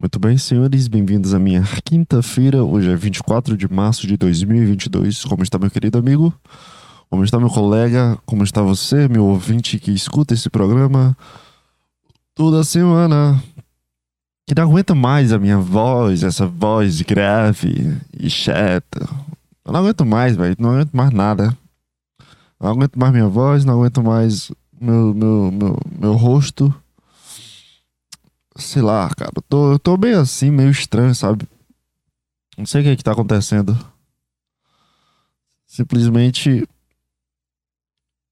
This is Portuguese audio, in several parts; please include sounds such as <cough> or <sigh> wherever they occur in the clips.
Muito bem, senhores, bem-vindos à minha quinta-feira. Hoje é 24 de março de 2022. Como está, meu querido amigo? Como está, meu colega? Como está você, meu ouvinte que escuta esse programa toda semana? Que não aguenta mais a minha voz, essa voz grave e chata. Eu não aguento mais, velho. Não aguento mais nada. Não aguento mais minha voz, não aguento mais meu, meu, meu, meu rosto sei lá, cara, eu tô, eu tô bem assim, meio estranho, sabe? Não sei o que é que tá acontecendo. Simplesmente.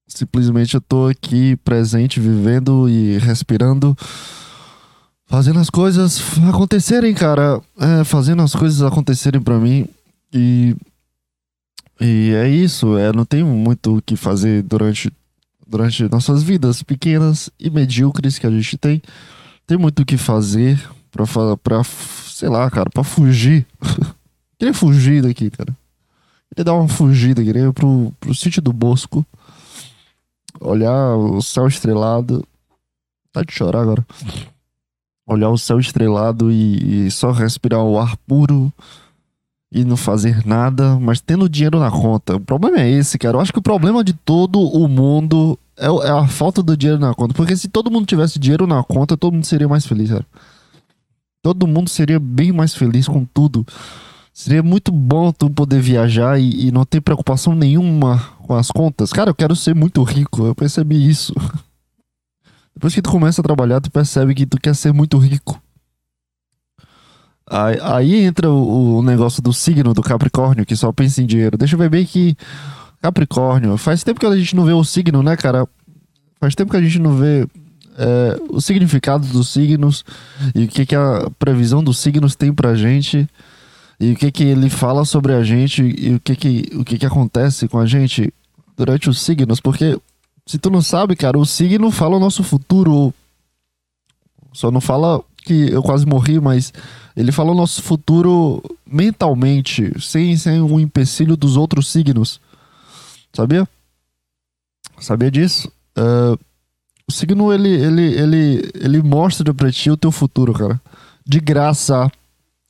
Simplesmente eu tô aqui presente, vivendo e respirando. Fazendo as coisas acontecerem, cara. É, fazendo as coisas acontecerem para mim. E. E é isso. É, não tenho muito o que fazer durante, durante nossas vidas pequenas e medíocres que a gente tem tem muito o que fazer pra, pra sei lá, cara, pra fugir. <laughs> queria fugir daqui, cara. Queria dar uma fugida, queria ir pro, pro sítio do Bosco. Olhar o céu estrelado. Tá de chorar agora. Olhar o céu estrelado e, e só respirar o ar puro e não fazer nada, mas tendo dinheiro na conta. O problema é esse, cara. Eu acho que o problema de todo o mundo é, é, a falta do dinheiro na conta. Porque se todo mundo tivesse dinheiro na conta, todo mundo seria mais feliz, cara. Todo mundo seria bem mais feliz com tudo. Seria muito bom tu poder viajar e, e não ter preocupação nenhuma com as contas. Cara, eu quero ser muito rico. Eu percebi isso. <laughs> Depois que tu começa a trabalhar, tu percebe que tu quer ser muito rico. Aí, aí entra o, o, negócio do signo do Capricórnio, que só pensa em dinheiro. Deixa eu ver bem que Capricórnio. Faz tempo que a gente não vê o signo, né, cara? Faz tempo que a gente não vê é, o significado dos signos e o que, que a previsão dos signos tem pra gente e o que, que ele fala sobre a gente e o que, que, o que, que acontece com a gente durante os signos. Porque se tu não sabe, cara, o signo fala o nosso futuro. Só não fala que eu quase morri, mas ele fala o nosso futuro mentalmente, sem, sem um empecilho dos outros signos. Sabia? Sabia disso? Uh, o signo, ele, ele, ele, ele mostra pra ti o teu futuro, cara. De graça,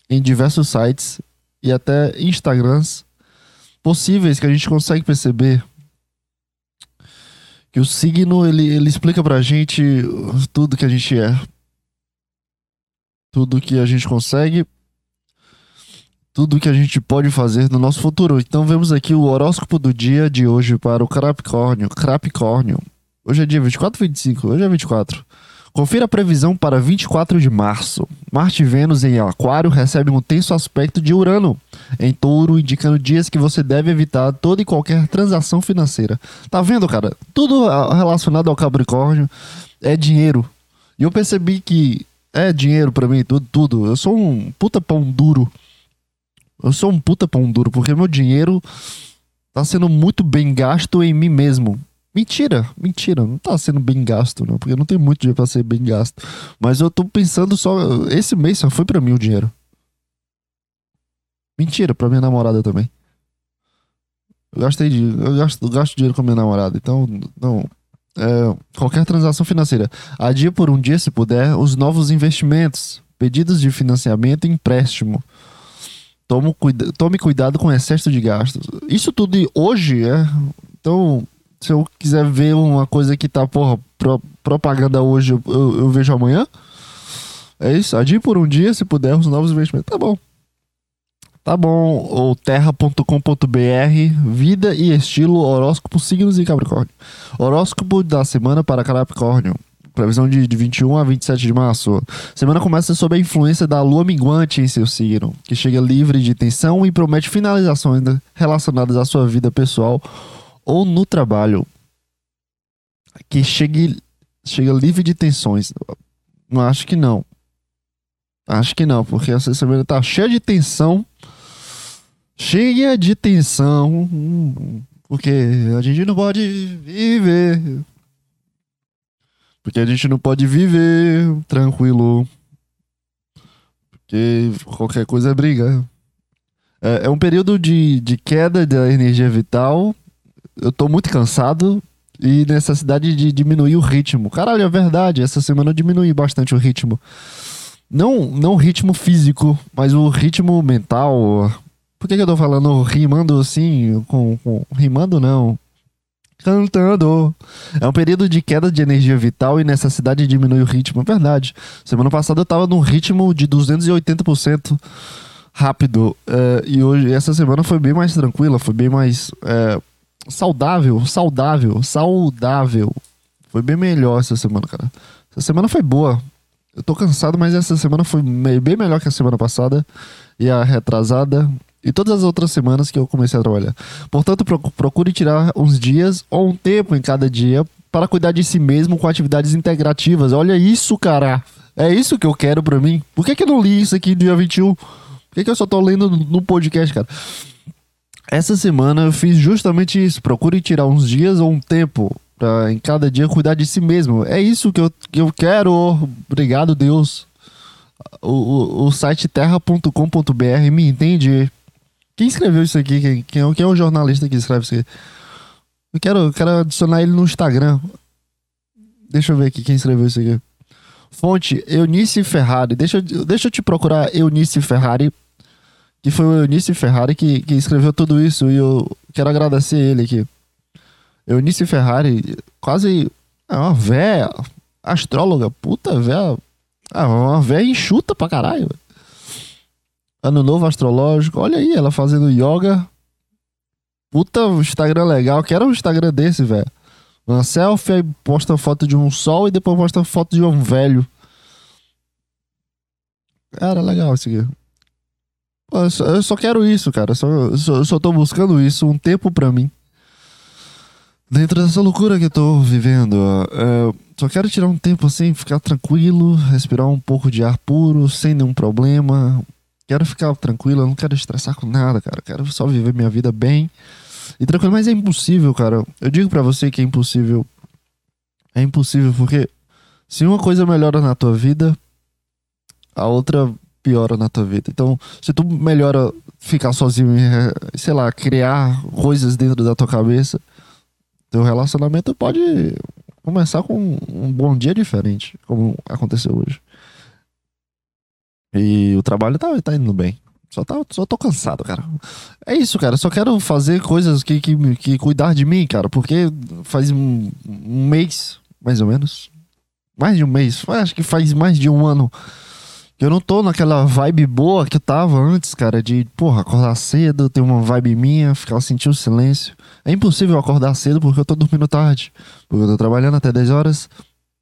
em diversos sites e até Instagrams possíveis que a gente consegue perceber que o signo ele, ele explica pra gente tudo que a gente é. Tudo que a gente consegue tudo que a gente pode fazer no nosso futuro. Então vemos aqui o horóscopo do dia de hoje para o Capricórnio. Capricórnio. Hoje é dia 24 ou 25? Hoje é 24. Confira a previsão para 24 de março. Marte e Vênus em Aquário recebem um tenso aspecto de Urano em Touro, indicando dias que você deve evitar toda e qualquer transação financeira. Tá vendo, cara? Tudo relacionado ao Capricórnio é dinheiro. E eu percebi que é dinheiro para mim, tudo, tudo. Eu sou um puta pão duro eu sou um puta pão duro, porque meu dinheiro tá sendo muito bem gasto em mim mesmo. Mentira, mentira, não tá sendo bem gasto, não, porque não tenho muito dinheiro pra ser bem gasto. Mas eu tô pensando só. Esse mês só foi pra mim o dinheiro. Mentira, pra minha namorada também. Eu gastei de, eu gasto, eu gasto dinheiro com minha namorada, então não. É, qualquer transação financeira. Adia por um dia, se puder, os novos investimentos, pedidos de financiamento e empréstimo. Tome, cuida tome cuidado com excesso de gastos. Isso tudo hoje é. Então, se eu quiser ver uma coisa que tá, porra, pro, propaganda hoje, eu, eu, eu, vejo amanhã. É isso. Adie por um dia, se puder, os novos investimentos. Tá bom. Tá bom. Ou terra.com.br, vida e estilo, horóscopo, signos e Capricórnio. Horóscopo da semana para Capricórnio. Previsão de, de 21 a 27 de março. Semana começa sob a influência da lua minguante em seu signo, que chega livre de tensão e promete finalizações relacionadas à sua vida pessoal ou no trabalho. Que chegue, chega livre de tensões. Não acho que não. Acho que não, porque essa semana tá cheia de tensão. Cheia de tensão. Porque a gente não pode viver porque a gente não pode viver tranquilo. Porque qualquer coisa é briga. É, é um período de, de queda da energia vital. Eu tô muito cansado e necessidade de diminuir o ritmo. Caralho, é verdade. Essa semana eu diminui bastante o ritmo. Não, não o ritmo físico, mas o ritmo mental. Por que, que eu tô falando rimando assim? Com, com, rimando não. Cantando. É um período de queda de energia vital e necessidade de diminuir o ritmo. É verdade. Semana passada eu tava num ritmo de 280% rápido. É, e hoje, essa semana foi bem mais tranquila, foi bem mais é, saudável, saudável, saudável. Foi bem melhor essa semana, cara. Essa semana foi boa. Eu tô cansado, mas essa semana foi bem melhor que a semana passada e a retrasada e todas as outras semanas que eu comecei a trabalhar. Portanto, procure tirar uns dias ou um tempo em cada dia para cuidar de si mesmo com atividades integrativas. Olha isso, cara. É isso que eu quero para mim. Por que, que eu não li isso aqui dia 21? Por que, que eu só tô lendo no podcast, cara? Essa semana eu fiz justamente isso. Procure tirar uns dias ou um tempo pra em cada dia cuidar de si mesmo. É isso que eu, que eu quero. Obrigado, Deus. O, o, o site terra.com.br me entende. Quem escreveu isso aqui? Quem, quem, é, quem é o jornalista que escreve isso aqui? Eu quero, quero adicionar ele no Instagram. Deixa eu ver aqui quem escreveu isso aqui. Fonte, Eunice Ferrari. Deixa, deixa eu te procurar Eunice Ferrari. Que foi o Eunice Ferrari que, que escreveu tudo isso. E eu quero agradecer ele aqui. Eunice Ferrari, quase. É uma véia astróloga, puta véia. É uma véia enxuta pra caralho. Ano novo astrológico, olha aí, ela fazendo yoga. Puta Instagram legal, quero um Instagram desse, velho. Uma selfie, aí posta foto de um sol e depois posta foto de um velho. Cara, legal isso aqui. Eu só, eu só quero isso, cara. Eu só, só, só tô buscando isso, um tempo pra mim. Dentro dessa loucura que eu tô vivendo, uh, só quero tirar um tempo assim, ficar tranquilo, respirar um pouco de ar puro, sem nenhum problema. Quero ficar tranquilo, eu não quero estressar com nada, cara. Quero só viver minha vida bem e tranquilo. Mas é impossível, cara. Eu digo para você que é impossível. É impossível porque se uma coisa melhora na tua vida, a outra piora na tua vida. Então, se tu melhora ficar sozinho e, sei lá, criar coisas dentro da tua cabeça teu relacionamento pode começar com um bom dia diferente, como aconteceu hoje. E o trabalho tá, tá indo bem. Só, tá, só tô cansado, cara. É isso, cara. Só quero fazer coisas que, que, que cuidar de mim, cara. Porque faz um, um mês, mais ou menos. Mais de um mês. Acho que faz mais de um ano eu não tô naquela vibe boa que eu tava antes, cara, de, porra, acordar cedo, ter uma vibe minha, ficar sentindo silêncio. É impossível acordar cedo porque eu tô dormindo tarde. Porque eu tô trabalhando até 10 horas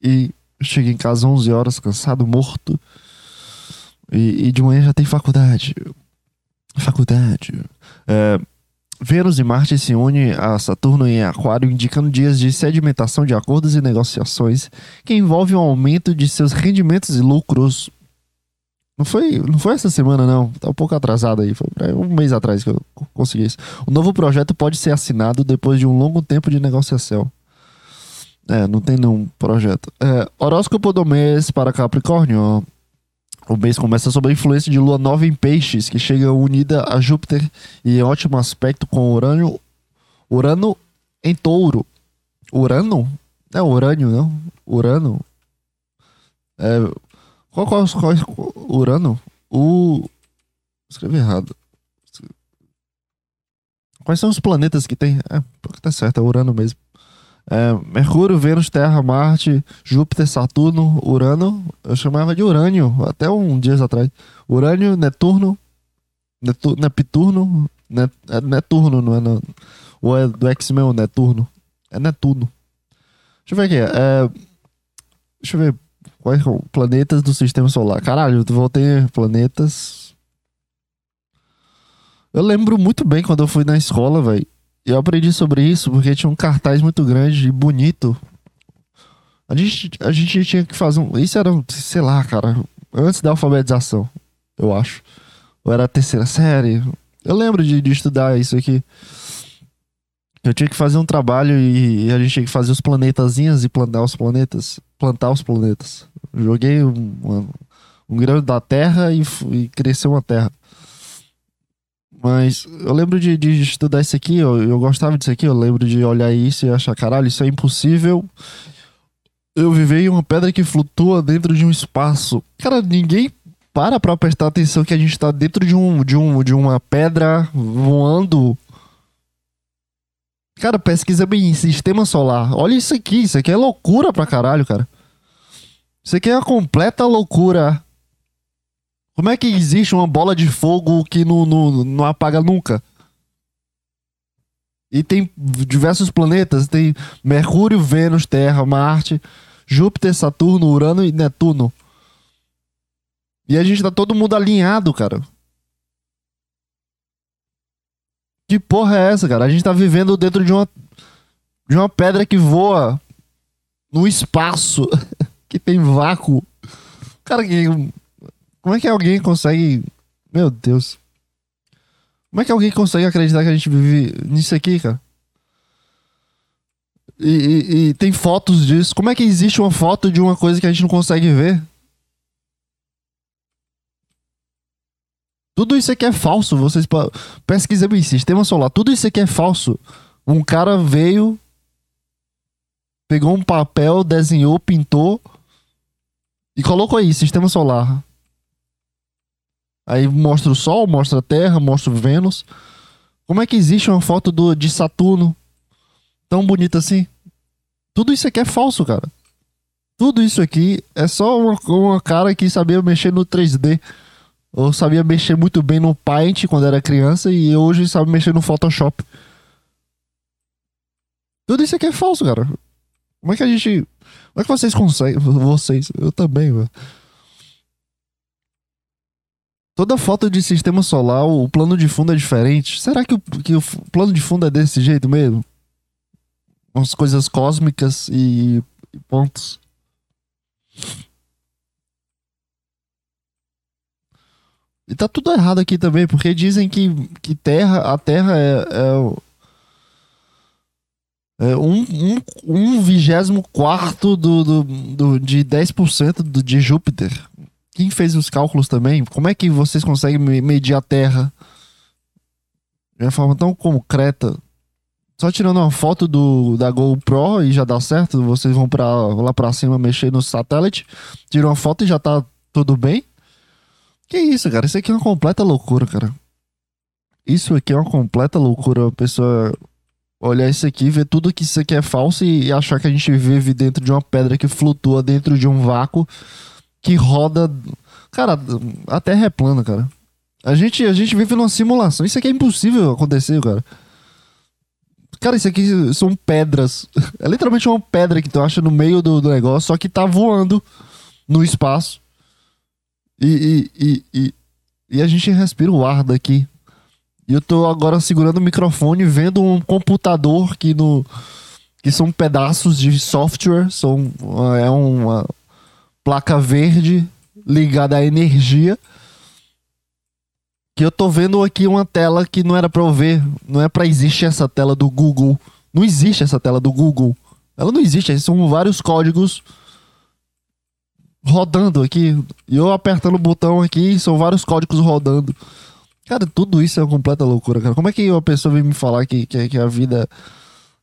e chego em casa 11 horas, cansado, morto. E, e de manhã já tem faculdade. Faculdade. É, Vênus e Marte se unem a Saturno em Aquário, indicando dias de sedimentação de acordos e negociações que envolvem um aumento de seus rendimentos e lucros não foi, não foi essa semana, não. Tá um pouco atrasado aí. Foi um mês atrás que eu consegui isso. O novo projeto pode ser assinado depois de um longo tempo de negociação. É, não tem nenhum projeto. É, horóscopo do mês para Capricórnio. O mês começa sob a influência de lua nova em peixes, que chega unida a Júpiter e em ótimo aspecto com Urano. Urano em touro. Urano? É Urânio, não? Urano. É, qual, qual, qual, Urano? O. Escrevi errado. Quais são os planetas que tem? É, tá certo, é Urano mesmo. É, Mercúrio, Vênus, Terra, Marte, Júpiter, Saturno, Urano. Eu chamava de Urânio até um dias atrás. Urânio, Netuno, Netu, Neptuno, Net, é Neturno, não é? Não, ou é do X-Men, Neturno? É Netuno. Deixa eu ver aqui. É, deixa eu ver. Quais são planetas do sistema solar? Caralho, eu voltei planetas. Eu lembro muito bem quando eu fui na escola, velho. Eu aprendi sobre isso porque tinha um cartaz muito grande e bonito. A gente, a gente tinha que fazer um. Isso era, sei lá, cara, antes da alfabetização, eu acho. Ou era a terceira série. Eu lembro de, de estudar isso aqui. Eu tinha que fazer um trabalho e, e a gente tinha que fazer os planetazinhos e plantar os planetas. Plantar os planetas. Joguei um, um, um grão da terra e, e cresceu uma terra. Mas eu lembro de, de estudar isso aqui, eu, eu gostava disso aqui, eu lembro de olhar isso e achar, caralho, isso é impossível. Eu viver em uma pedra que flutua dentro de um espaço. Cara, ninguém para pra prestar atenção que a gente tá dentro de, um, de, um, de uma pedra voando. Cara, pesquisa bem sistema solar. Olha isso aqui, isso aqui é loucura pra caralho, cara. Isso aqui é uma completa loucura. Como é que existe uma bola de fogo que não, não, não apaga nunca? E tem diversos planetas, tem Mercúrio, Vênus, Terra, Marte, Júpiter, Saturno, Urano e Netuno. E a gente tá todo mundo alinhado, cara. Que porra é essa, cara? A gente tá vivendo dentro de uma de uma pedra que voa no espaço, <laughs> que tem vácuo. Cara, que como é que alguém consegue, meu Deus. Como é que alguém consegue acreditar que a gente vive nisso aqui, cara? E, e, e, tem fotos disso. Como é que existe uma foto de uma coisa que a gente não consegue ver? Tudo isso aqui é falso. Vocês pesquisem bem, sistema solar. Tudo isso aqui é falso. Um cara veio, pegou um papel, desenhou, pintou e colocou aí, sistema solar. Aí mostra o Sol, mostra a Terra, mostra o Vênus. Como é que existe uma foto do, de Saturno tão bonita assim? Tudo isso aqui é falso, cara. Tudo isso aqui é só uma, uma cara que sabia mexer no 3D. Ou sabia mexer muito bem no Paint quando era criança e hoje sabe mexer no Photoshop. Tudo isso aqui é falso, cara. Como é que a gente. Como é que vocês conseguem? Vocês, eu também, mano. Toda foto de sistema solar, o plano de fundo é diferente. Será que o, que o plano de fundo é desse jeito mesmo? Umas coisas cósmicas e, e pontos. E tá tudo errado aqui também, porque dizem que, que terra, a Terra é, é, é um, um, um vigésimo quarto do, do, do, de 10% do, de Júpiter quem fez os cálculos também, como é que vocês conseguem medir a Terra de uma forma tão concreta? Só tirando uma foto do, da GoPro e já dá certo? Vocês vão pra, lá pra cima mexer no satélite, tiram uma foto e já tá tudo bem? Que isso, cara? Isso aqui é uma completa loucura, cara. Isso aqui é uma completa loucura. A pessoa olhar isso aqui, ver tudo que isso aqui é falso e, e achar que a gente vive dentro de uma pedra que flutua dentro de um vácuo que roda. Cara, a Terra é plana, cara. A gente, a gente vive numa simulação. Isso aqui é impossível acontecer, cara. Cara, isso aqui são pedras. <laughs> É literalmente uma pedra que tu acha no meio do, do negócio, só que tá voando no espaço. E, e, e, e, e a gente respira o ar daqui. E eu tô agora segurando o microfone, vendo um computador que no que são pedaços de software, são é uma, placa verde ligada à energia. Que eu tô vendo aqui uma tela que não era para eu ver, não é para existir essa tela do Google. Não existe essa tela do Google. Ela não existe, são vários códigos rodando aqui. E eu apertando o botão aqui, são vários códigos rodando. Cara, tudo isso é uma completa loucura, cara. Como é que uma pessoa vem me falar que, que, que a vida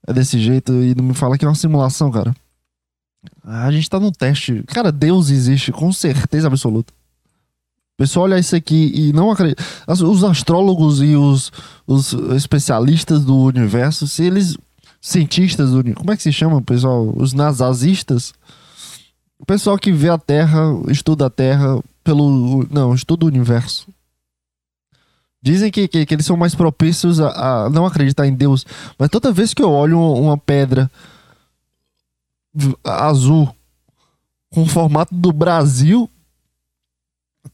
é desse jeito e não me fala que é uma simulação, cara? A gente tá num teste. Cara, Deus existe, com certeza absoluta. O pessoal olha isso aqui e não acredita. Os astrólogos e os, os especialistas do universo, se eles. Cientistas do universo. Como é que se chama, pessoal? Os nazazistas. O pessoal que vê a Terra, estuda a Terra pelo. Não, estuda o universo. Dizem que, que, que eles são mais propícios a, a, não acreditar em Deus. Mas toda vez que eu olho uma pedra azul com o formato do Brasil,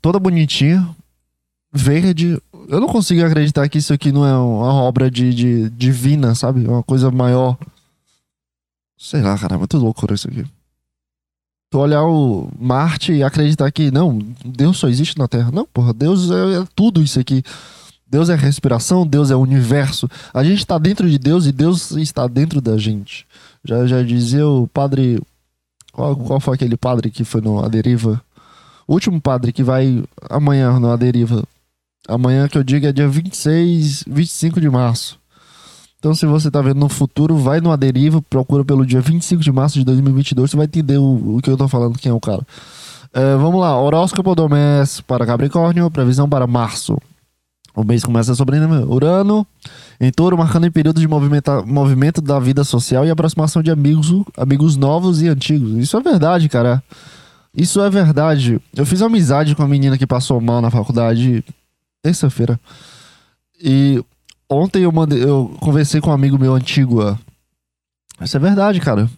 toda bonitinha, verde. Eu não consigo acreditar que isso aqui não é uma obra de, de divina, sabe? Uma coisa maior. Sei lá, cara, é muito loucura isso aqui. Tu olhar o Marte e acreditar que, não, Deus só existe na Terra. Não, porra, Deus é, é tudo isso aqui. Deus é respiração, Deus é universo. A gente está dentro de Deus e Deus está dentro da gente. Já, já dizia o padre. Qual, qual foi aquele padre que foi no A Deriva? O último padre que vai amanhã no A Deriva. Amanhã que eu digo é dia 26, 25 de março. Então, se você tá vendo no futuro, vai no Aderiva, procura pelo dia 25 de março de 2022, você vai entender o, o que eu tô falando, quem é o cara. É, vamos lá, horóscopo do mês para Capricórnio, previsão para março. O mês começa sobre Urano em touro, marcando em período de movimento da vida social e aproximação de amigos, amigos novos e antigos. Isso é verdade, cara. Isso é verdade. Eu fiz amizade com a menina que passou mal na faculdade terça-feira. E ontem eu mandei, eu conversei com um amigo meu antigo. Isso é verdade, cara.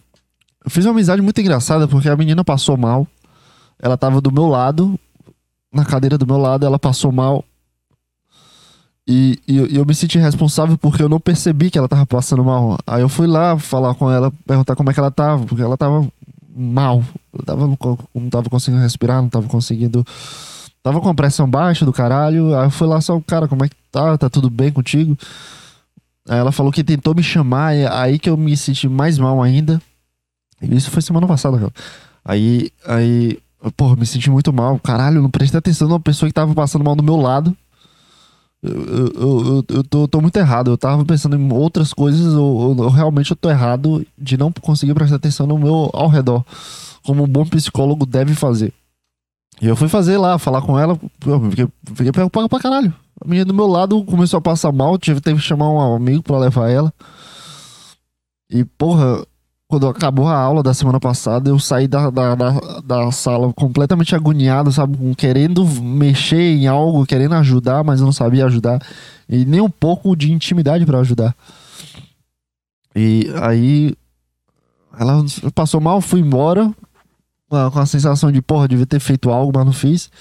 Eu fiz uma amizade muito engraçada porque a menina passou mal. Ela tava do meu lado, na cadeira do meu lado, ela passou mal. E, e, eu me senti responsável porque eu não percebi que ela tava passando mal. Aí eu fui lá falar com ela, perguntar como é que ela tava, porque ela tava mal. Eu tava, não, tava conseguindo respirar, não tava conseguindo. Tava com a pressão baixa do caralho. Aí eu fui lá só, cara, como é que tá? Tá tudo bem contigo? Aí ela falou que tentou me chamar, aí que eu me senti mais mal ainda. Isso foi semana passada, cara. Aí, aí, porra, me senti muito mal. Caralho, não prestei atenção numa pessoa que tava passando mal do meu lado. Eu, eu, eu, tô, tô, muito errado. Eu tava pensando em outras coisas. Eu, eu, realmente eu tô errado de não conseguir prestar atenção no meu ao redor. Como um bom psicólogo deve fazer. E eu fui fazer lá, falar com ela. Fiquei, fiquei preocupado pra caralho. A menina do meu lado começou a passar mal. Tive, teve que chamar um amigo pra levar ela. E, porra, quando acabou a aula da semana passada, eu saí da, da, da, da, sala completamente agoniado, sabe? Querendo mexer em algo, querendo ajudar, mas eu não sabia ajudar. E nem um pouco de intimidade para ajudar. E aí. Ela passou mal, fui embora. Com a sensação de, porra, devia ter feito algo, mas não fiz.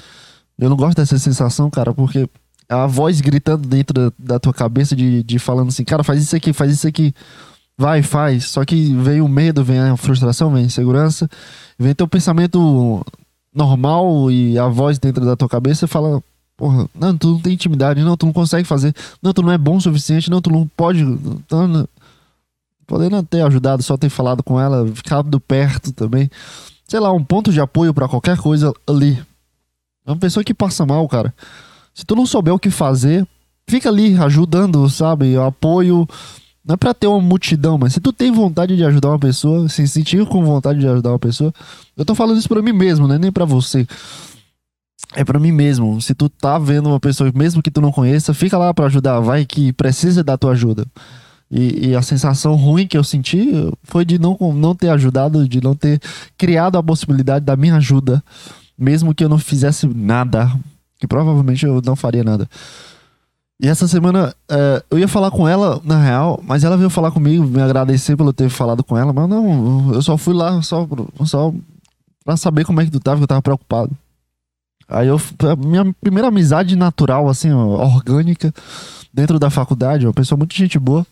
Eu não gosto dessa sensação, cara, porque a voz gritando dentro da, da tua cabeça de, de falando assim, cara, faz isso aqui, faz isso aqui vai, faz. Só que vem o medo, vem a frustração, vem a insegurança, vem teu pensamento normal e a voz dentro da tua cabeça fala: Porra, não, tu não tem intimidade, não, tu não consegue fazer, não, tu não é bom o suficiente, não, tu não pode. Não, não. Podendo ter ajudado, só ter falado com ela, ficado perto também. Sei lá, um ponto de apoio para qualquer coisa ali. É uma pessoa que passa mal, cara. Se tu não souber o que fazer, fica ali ajudando, sabe? Apoio, não é pra ter uma multidão, mas se tu tem vontade de ajudar uma pessoa, se sentir com vontade de ajudar uma pessoa, eu tô falando isso pra mim mesmo, né? Nem pra você. É pra mim mesmo. Se tu tá vendo uma pessoa, mesmo que tu não conheça, fica lá pra ajudar. Vai que precisa da tua ajuda. E, e, a sensação ruim que eu senti foi de não, não ter ajudado, de não ter criado a possibilidade da minha ajuda, mesmo que eu não fizesse nada, que provavelmente eu não faria nada. E essa semana é, eu ia falar com ela, na real, mas ela veio falar comigo, me agradecer pelo ter falado com ela, mas não, eu só fui lá só, só pra saber como é que tu tava, que eu tava preocupado. Aí eu, minha primeira amizade natural, assim, orgânica, dentro da faculdade, uma pessoa muito gente boa,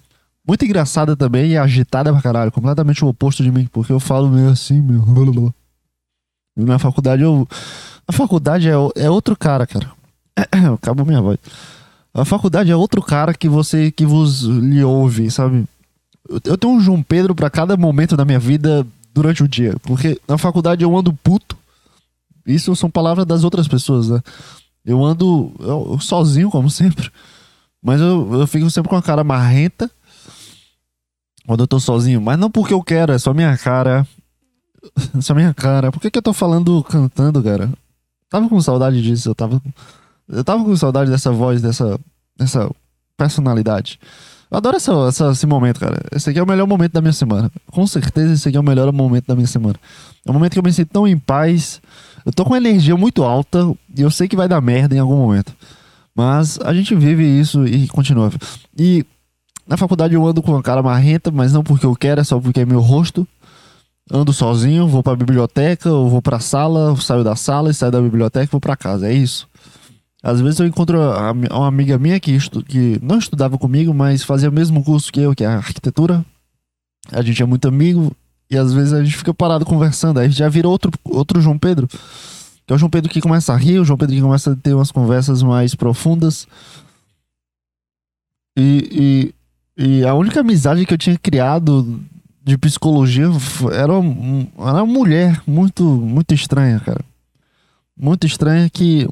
muito engraçada também e agitada pra caralho, completamente o oposto de mim, porque eu falo meio assim, meu. Na faculdade eu. A faculdade é, é outro cara, cara. <coughs> Acabou minha voz. A faculdade é outro cara que você que vos lhe ouve, sabe? Eu tenho um João Pedro para cada momento da minha vida durante o dia, porque na faculdade eu ando puto. Isso são palavras das outras pessoas, né? Eu ando eu, sozinho, como <laughs> sempre. Mas eu, eu fico sempre com a cara marrenta quando eu tô sozinho. Mas não porque eu quero, é só minha cara. É <laughs> só minha cara. Por que, que eu tô falando cantando, cara? Tava com saudade disso, eu tava. Eu tava com saudade dessa voz, dessa, dessa personalidade. Eu adoro essa, essa, esse momento, cara. Esse aqui é o melhor momento da minha semana. Com certeza, esse aqui é o melhor momento da minha semana. É um momento que eu me sinto tão em paz. Eu tô com energia muito alta e eu sei que vai dar merda em algum momento. Mas a gente vive isso e continua. E na faculdade eu ando com uma cara marrenta, mas não porque eu quero, é só porque é meu rosto. Ando sozinho, vou pra biblioteca, ou vou pra sala, saio da sala e saio da biblioteca e vou pra casa. É isso. Às vezes eu encontro uma amiga minha que, estu, que não estudava comigo, mas fazia o mesmo curso que eu, que é arquitetura. A gente é muito amigo e às vezes a gente fica parado conversando. Aí já vira outro, outro João Pedro. Que é o João Pedro que começa a rir, o João Pedro que começa a ter umas conversas mais profundas. E, e, e a única amizade que eu tinha criado de psicologia era uma, era uma mulher muito, muito estranha, cara. Muito estranha que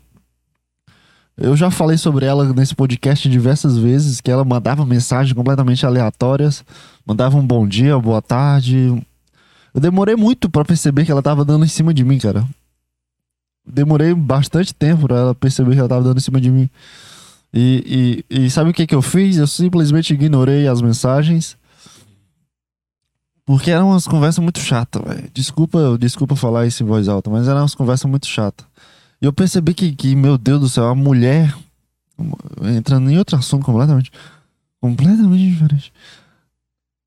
eu já falei sobre ela nesse podcast diversas vezes, que ela mandava mensagens completamente aleatórias, mandava um bom dia, boa tarde. Eu demorei muito para perceber que ela tava dando em cima de mim, cara. demorei bastante tempo pra ela perceber que ela tava dando em cima de mim. E, e, e sabe o que que eu fiz? Eu simplesmente ignorei as mensagens. Porque eram umas conversas muito chatas, velho. Desculpa, desculpa falar isso em voz alta, mas eram umas conversas muito chatas. E eu percebi que, que, meu Deus do céu, a mulher. Entrando em outro assunto completamente. Completamente diferente.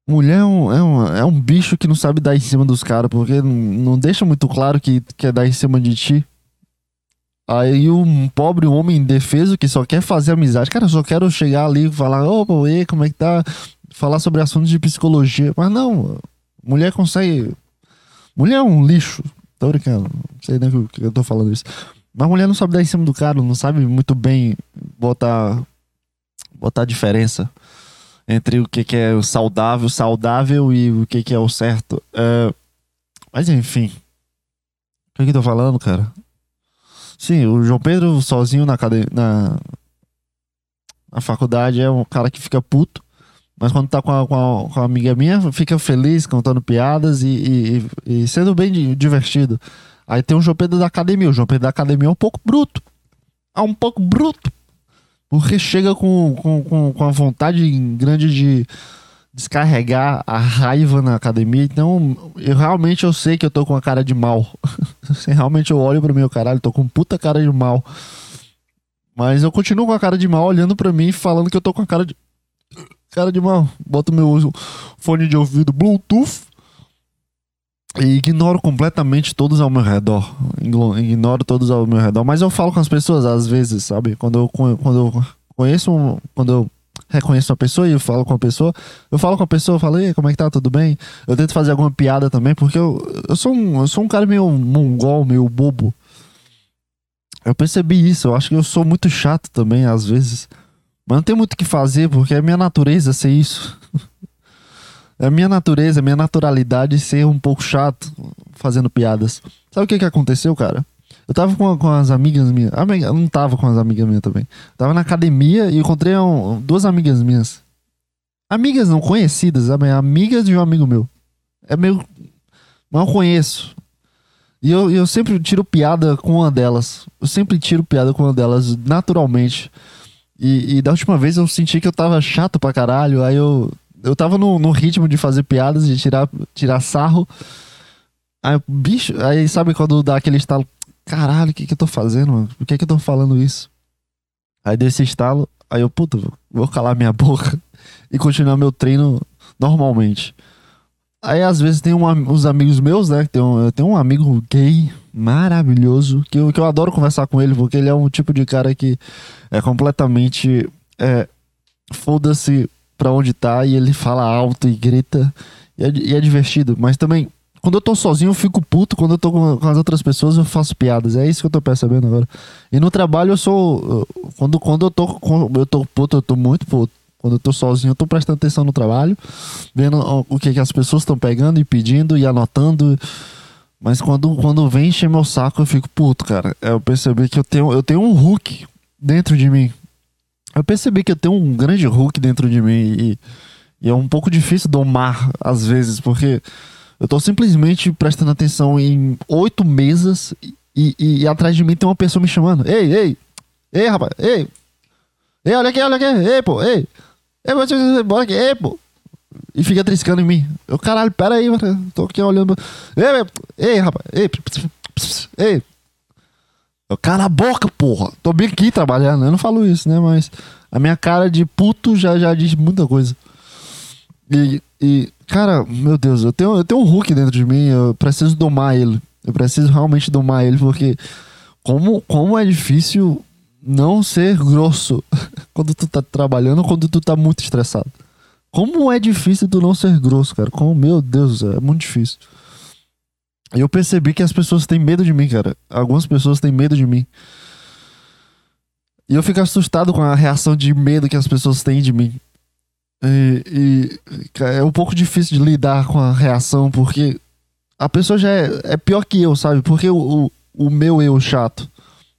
Mulher é um, é um, é um bicho que não sabe dar em cima dos caras, porque não, deixa muito claro que quer dar em cima de ti. Aí um pobre homem indefeso que só quer fazer amizade. Cara, eu só quero chegar ali e falar, ô, e como é que tá? Falar sobre assuntos de psicologia. Mas não, mulher consegue. Mulher é um lixo. Tô brincando. Não sei nem o que eu tô falando isso. Mas mulher não sabe dar em cima do cara, não sabe muito bem botar. botar a diferença entre o que, que é o saudável, saudável e o que, que é o certo. É... Mas enfim. O que, que eu tô falando, cara? Sim, o João Pedro sozinho na, academia, na, na faculdade é um cara que fica puto. Mas quando tá com a, com a, com a amiga minha, fica feliz, contando piadas e, e, e, sendo bem divertido. Aí tem o João Pedro da academia. O João Pedro da academia é um pouco bruto. É um pouco bruto. Porque chega com, com, com, com a vontade grande de descarregar a raiva na academia. Então, eu realmente eu sei que eu tô com a cara de mal. <laughs> realmente eu olho pro meu caralho, tô com puta cara de mal. Mas eu continuo com a cara de mal olhando para mim falando que eu tô com a cara de cara de mal. Boto meu fone de ouvido Bluetooth e ignoro completamente todos ao meu redor. Ignoro todos ao meu redor, mas eu falo com as pessoas às vezes, sabe? Quando eu quando eu conheço, quando eu reconheço uma pessoa e eu falo com a pessoa. Eu falo com a pessoa, eu falo, e como é que tá? Tudo bem? Eu tento fazer alguma piada também, porque eu, eu, sou, um, eu sou um cara meio mongol, meio bobo. Eu percebi isso, eu acho que eu sou muito chato também, às vezes. Mas não tem muito o que fazer, porque é minha natureza ser isso. <laughs> é minha natureza, é minha naturalidade ser um pouco chato fazendo piadas. Sabe o que que aconteceu, cara? Eu tava com, com as amigas minhas. Amiga, eu não tava com as amigas minhas também. Tava na academia e encontrei um, duas amigas minhas. Amigas não conhecidas, sabe? Amigas de um amigo meu. É meio. Não conheço. E eu, eu sempre tiro piada com uma delas. Eu sempre tiro piada com uma delas, naturalmente. E, e da última vez eu senti que eu tava chato pra caralho. Aí eu. Eu tava no, no ritmo de fazer piadas, de tirar, tirar sarro. Aí, bicho, aí sabe quando dá aquele estalo caralho, o que que eu tô fazendo, mano? Por que que eu tô falando isso? Aí desse estalo, aí eu, puta, vou calar minha <laughs> boca e continuar meu treino normalmente. Aí às vezes tem um, uns amigos meus, né? Tem um, eu tenho um amigo gay maravilhoso que eu, que eu adoro conversar com ele, porque ele é um tipo de cara que é completamente. É, Foda-se pra onde tá e ele fala alto e grita. E é, e é divertido, mas também quando eu tô sozinho, eu fico puto. Quando eu tô com, com, as outras pessoas, eu faço piadas. É isso que eu tô percebendo agora. E no trabalho, eu sou. Quando, quando eu tô. Eu tô puto, eu tô muito puto. Quando eu tô sozinho, eu tô prestando atenção no trabalho, vendo o que, que as pessoas estão pegando e pedindo e anotando. Mas quando, quando vem encher meu saco, eu fico puto, cara. Eu percebi que eu tenho, eu tenho um Hulk dentro de mim. Eu percebi que eu tenho um grande Hulk dentro de mim. E, e é um pouco difícil domar, às vezes, porque eu tô simplesmente prestando atenção em oito mesas e, e, e, atrás de mim tem uma pessoa me chamando. Ei, ei, ei, rapaz, ei. Ei, olha aqui, olha aqui, ei, pô, ei. Ei, você, bora aqui, ei, pô. E fica triscando em mim. Eu, caralho, pera aí, mano. Tô aqui olhando. Ei, ei, rapaz, ei, ei. Eu, cala a boca, porra. Tô bem aqui trabalhando. Eu não falo isso, né? Mas a minha cara de puto já, já diz muita coisa. E, e Cara, meu Deus, eu tenho, eu tenho um Hulk dentro de mim, eu preciso domar ele. Eu preciso realmente domar ele, porque como, como é difícil não ser grosso <laughs> quando tu tá trabalhando, quando tu tá muito estressado. Como é difícil tu não ser grosso, cara. Como, meu Deus, é muito difícil. Eu percebi que as pessoas têm medo de mim, cara. Algumas pessoas têm medo de mim. E eu fico assustado com a reação de medo que as pessoas têm de mim. E, e, é um pouco difícil de lidar com a reação, porque a pessoa já é, é pior que eu, sabe? Porque o, o, o, meu eu chato.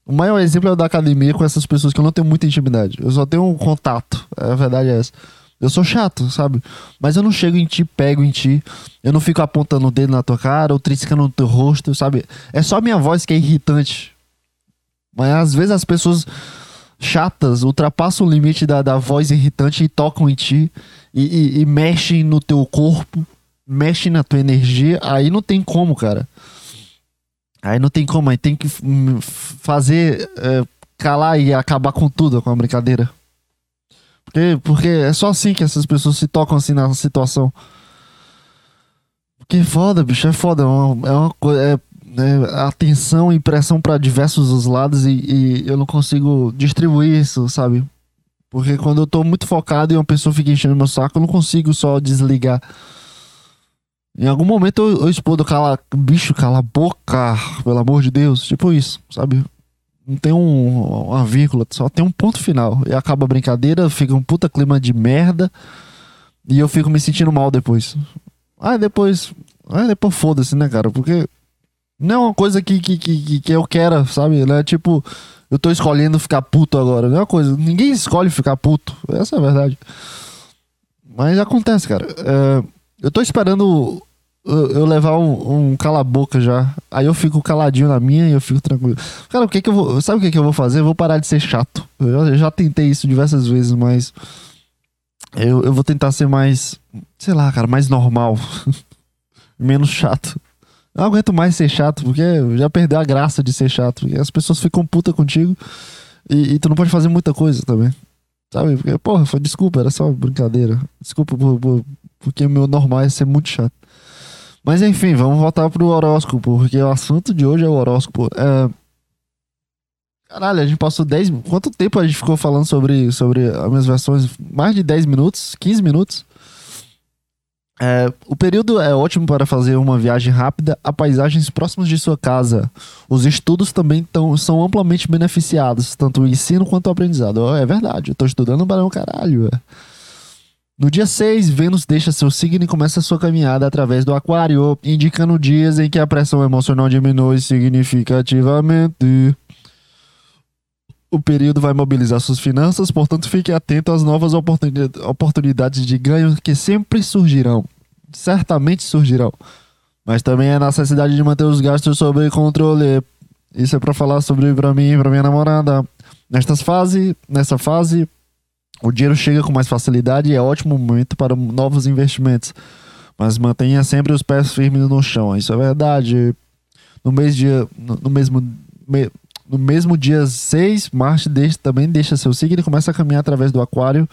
O maior exemplo é o da academia com essas pessoas que eu não tenho muita intimidade. Eu só tenho um contato. A verdade é essa. Eu sou chato, sabe? Mas eu não chego em ti, pego em ti. Eu não fico apontando o dedo na tua cara ou triscando no teu rosto, sabe? É só minha voz que é irritante. Mas às vezes as pessoas chatas ultrapassam o limite da, da voz irritante e tocam em ti e, e, e mexem no teu corpo, mexem na tua energia. Aí não tem como, cara. Aí não tem como, aí tem que fazer é, calar e acabar com tudo com a brincadeira. Porque, porque é só assim que essas pessoas se tocam assim na situação. Porque é foda, bicho, é foda. É uma, é coisa. É, é, atenção e pressão para diversos os lados e, e, eu não consigo distribuir isso, sabe? Porque quando eu tô muito focado e uma pessoa fica enchendo meu saco, eu não consigo só desligar. Em algum momento eu, eu explodo, cala, bicho, cala a boca, pelo amor de Deus. Tipo isso, sabe? Não tem um, uma vírgula, só tem um ponto final. E acaba a brincadeira, fica um puta clima de merda. E eu fico me sentindo mal depois. Ah, depois. Ah, depois foda-se, né, cara? Porque não é uma coisa que, que, que, que eu quero, sabe? Não é tipo, eu tô escolhendo ficar puto agora. Não é uma coisa. Ninguém escolhe ficar puto. Essa é a verdade. Mas acontece, cara. É, eu tô esperando eu, levar um, um cala-boca já. Aí eu fico caladinho na minha e eu fico tranquilo. Cara, o que que eu vou. Sabe o que que eu vou fazer? Eu vou parar de ser chato. Eu eu já tentei isso diversas vezes, mas. Eu, eu vou tentar ser mais. Sei lá, cara, mais normal. <laughs> Menos chato. Não aguento mais ser chato, porque já perdeu a graça de ser chato. Porque as pessoas ficam puta contigo e, e tu não pode fazer muita coisa também. Sabe? Porque, porra, foi, desculpa, era só brincadeira. Desculpa por, por, porque o meu normal é ser muito chato. Mas enfim, vamos voltar pro horóscopo, porque o assunto de hoje é o horóscopo. É... Caralho, a gente passou 10. Quanto tempo a gente ficou falando sobre, sobre as minhas versões? Mais de 10 minutos? 15 minutos? É, o período é ótimo para fazer uma viagem rápida a paisagens próximas de sua casa. Os estudos também tão, são amplamente beneficiados, tanto o ensino quanto o aprendizado. É verdade, eu tô estudando para um caralho. É. No dia 6, Vênus deixa seu signo e começa sua caminhada através do Aquário, indicando dias em que a pressão emocional diminui significativamente. O período vai mobilizar suas finanças, portanto, fique atento às novas oportunidades de ganho que sempre surgirão. Certamente surgirão. Mas também é necessidade de manter os gastos sob controle. Isso é para falar sobre para mim e para minha namorada. Nesta fase, nessa fase, o dinheiro chega com mais facilidade e é ótimo momento para novos investimentos. Mas mantenha sempre os pés firmes no chão. Isso é verdade. No mês de, no, mesmo me, no mesmo dia 6, Marte deixa, também deixa seu signo e começa a caminhar através do Aquário,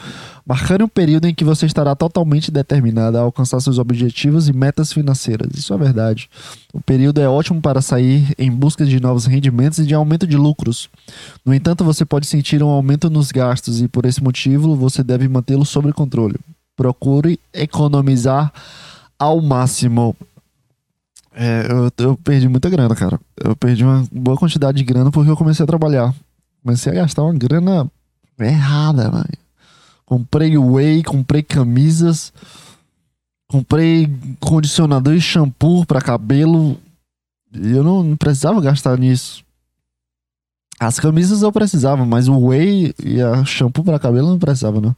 marcando um período em que você estará totalmente determinado a alcançar seus objetivos e metas financeiras. Isso é verdade. O período é ótimo para sair em busca de novos rendimentos e de aumento de lucros. No entanto, você pode sentir um aumento nos gastos e, por esse motivo, você deve mantê-lo sob controle. Procure economizar ao máximo. É, eu, eu perdi muita grana, cara. Eu perdi uma boa quantidade de grana porque eu comecei a trabalhar. Comecei a gastar uma grana errada, mano. Comprei whey, comprei camisas, comprei condicionador e shampoo para cabelo. E eu não, não precisava gastar nisso. As camisas eu precisava, mas o whey e a shampoo para cabelo eu não precisava, não.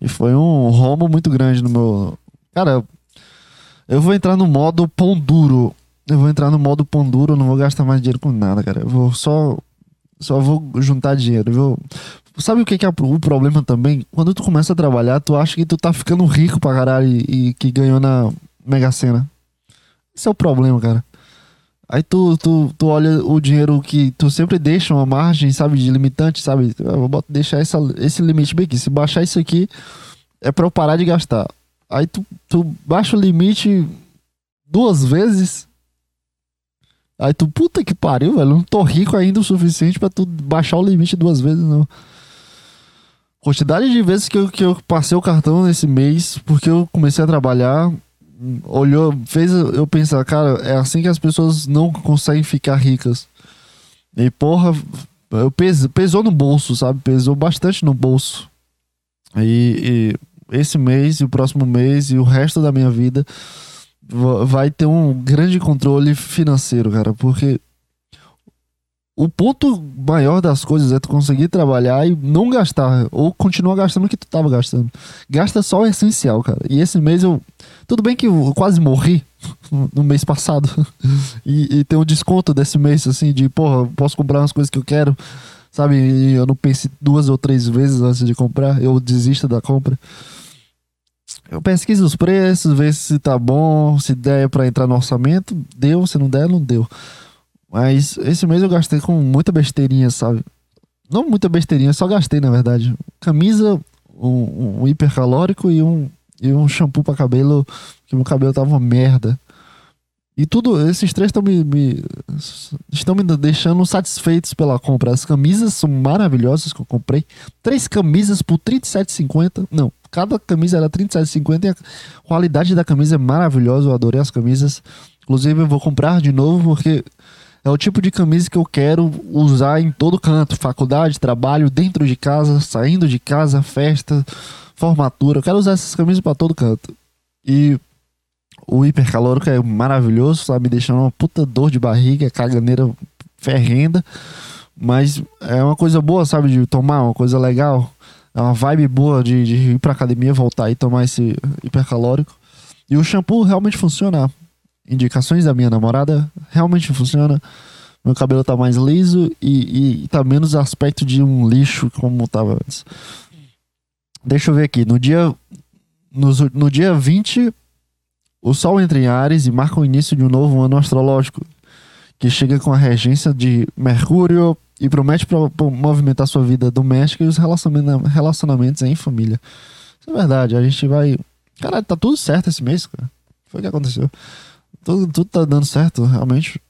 E foi um rombo muito grande no meu. Cara, eu vou entrar no modo pão duro. Eu vou entrar no modo pão duro, não vou gastar mais dinheiro com nada, cara. Eu vou só. Só vou juntar dinheiro. Vou... Sabe o que, que é o problema também? Quando tu começa a trabalhar, tu acha que tu tá ficando rico pra caralho e, e que ganhou na Mega Sena. Esse é o problema, cara. Aí tu, tu, tu olha o dinheiro que tu sempre deixa uma margem, sabe, de limitante, sabe? Eu vou deixar essa, esse limite bem aqui. Se baixar isso aqui, é pra eu parar de gastar. Aí tu, tu baixa o limite duas vezes. Aí tu, puta que pariu, velho. Não tô rico ainda o suficiente para tu baixar o limite duas vezes, não. Quantidade de vezes que eu, que eu passei o cartão nesse mês, porque eu comecei a trabalhar, olhou, fez eu pensar, cara, é assim que as pessoas não conseguem ficar ricas. E porra, eu pes, pesou no bolso, sabe? Pesou bastante no bolso. E, e esse mês e o próximo mês e o resto da minha vida vai ter um grande controle financeiro, cara, porque o ponto maior das coisas é tu conseguir trabalhar e não gastar, ou continuar gastando o que tu tava gastando. Gasta só o essencial, cara. E esse mês eu. Tudo bem que eu quase morri <laughs> no mês passado. <laughs> e, e tem um desconto desse mês, assim, de, porra, posso comprar umas coisas que eu quero, sabe? E eu não pense duas ou três vezes antes de comprar, eu desisto da compra. Eu pesquiso os preços, vejo se tá bom, se der para entrar no orçamento, deu, se não der, não deu. Mas esse mês eu gastei com muita besteirinha, sabe? Não muita besteirinha, só gastei, na verdade. Camisa, um, um hipercalórico e um, e um shampoo para cabelo, que meu cabelo tava uma merda. E tudo, esses três estão me, me, estão me deixando satisfeitos pela compra. As camisas são maravilhosas que eu comprei. Três camisas por R$ 37,50. Não, cada camisa era R$ 37,50 e a qualidade da camisa é maravilhosa. Eu adorei as camisas. Inclusive, eu vou comprar de novo porque é o tipo de camisa que eu quero usar em todo canto. Faculdade, trabalho, dentro de casa, saindo de casa, festa, formatura. Eu quero usar essas camisas para todo canto. E o hipercalórico é maravilhoso, sabe? Me deixando uma puta dor de barriga, caganeira ferrenda. Mas é uma coisa boa, sabe? De tomar, uma coisa legal. É uma vibe boa de, de ir pra academia, voltar e tomar esse hipercalórico. E o shampoo realmente funciona indicações da minha namorada, realmente funciona. Meu cabelo tá mais liso e, e tá menos aspecto de um lixo como tava antes. Deixa eu ver aqui. No dia, no, no dia 20, o Sol entra em Ares e marca o início de um novo ano astrológico, que chega com a regência de Mercúrio e promete pra, pra movimentar sua vida doméstica e os relacionamentos, relacionamentos em família. Isso é verdade. A gente vai. Caralho, tá tudo certo esse mês, cara. Foi o que aconteceu tudo, tudo tá dando certo, realmente.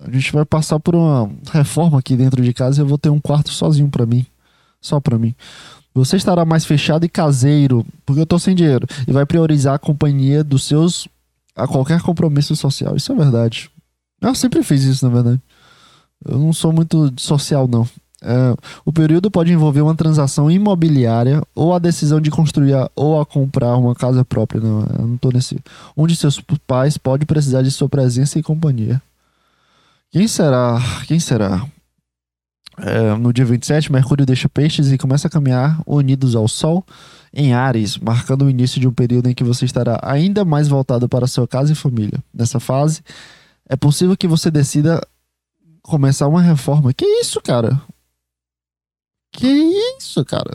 A gente vai passar por uma reforma aqui dentro de casa e eu vou ter um quarto sozinho para mim. Só para mim. Você estará mais fechado e caseiro, porque eu tô sem dinheiro. E vai priorizar a companhia dos seus a qualquer compromisso social. Isso é verdade. Eu sempre fiz isso, na verdade. Eu não sou muito social, não. É, o período pode envolver uma transação imobiliária ou a decisão de construir ou a comprar uma casa própria. Não, eu não tô nesse. Um de seus pais pode precisar de sua presença e companhia. Quem será? Quem será? É, no dia 27, Mercúrio deixa peixes e começa a caminhar unidos ao Sol em Ares, marcando o início de um período em que você estará ainda mais voltado para sua casa e família. Nessa fase, é possível que você decida começar uma reforma. Que isso, cara? Que isso, cara?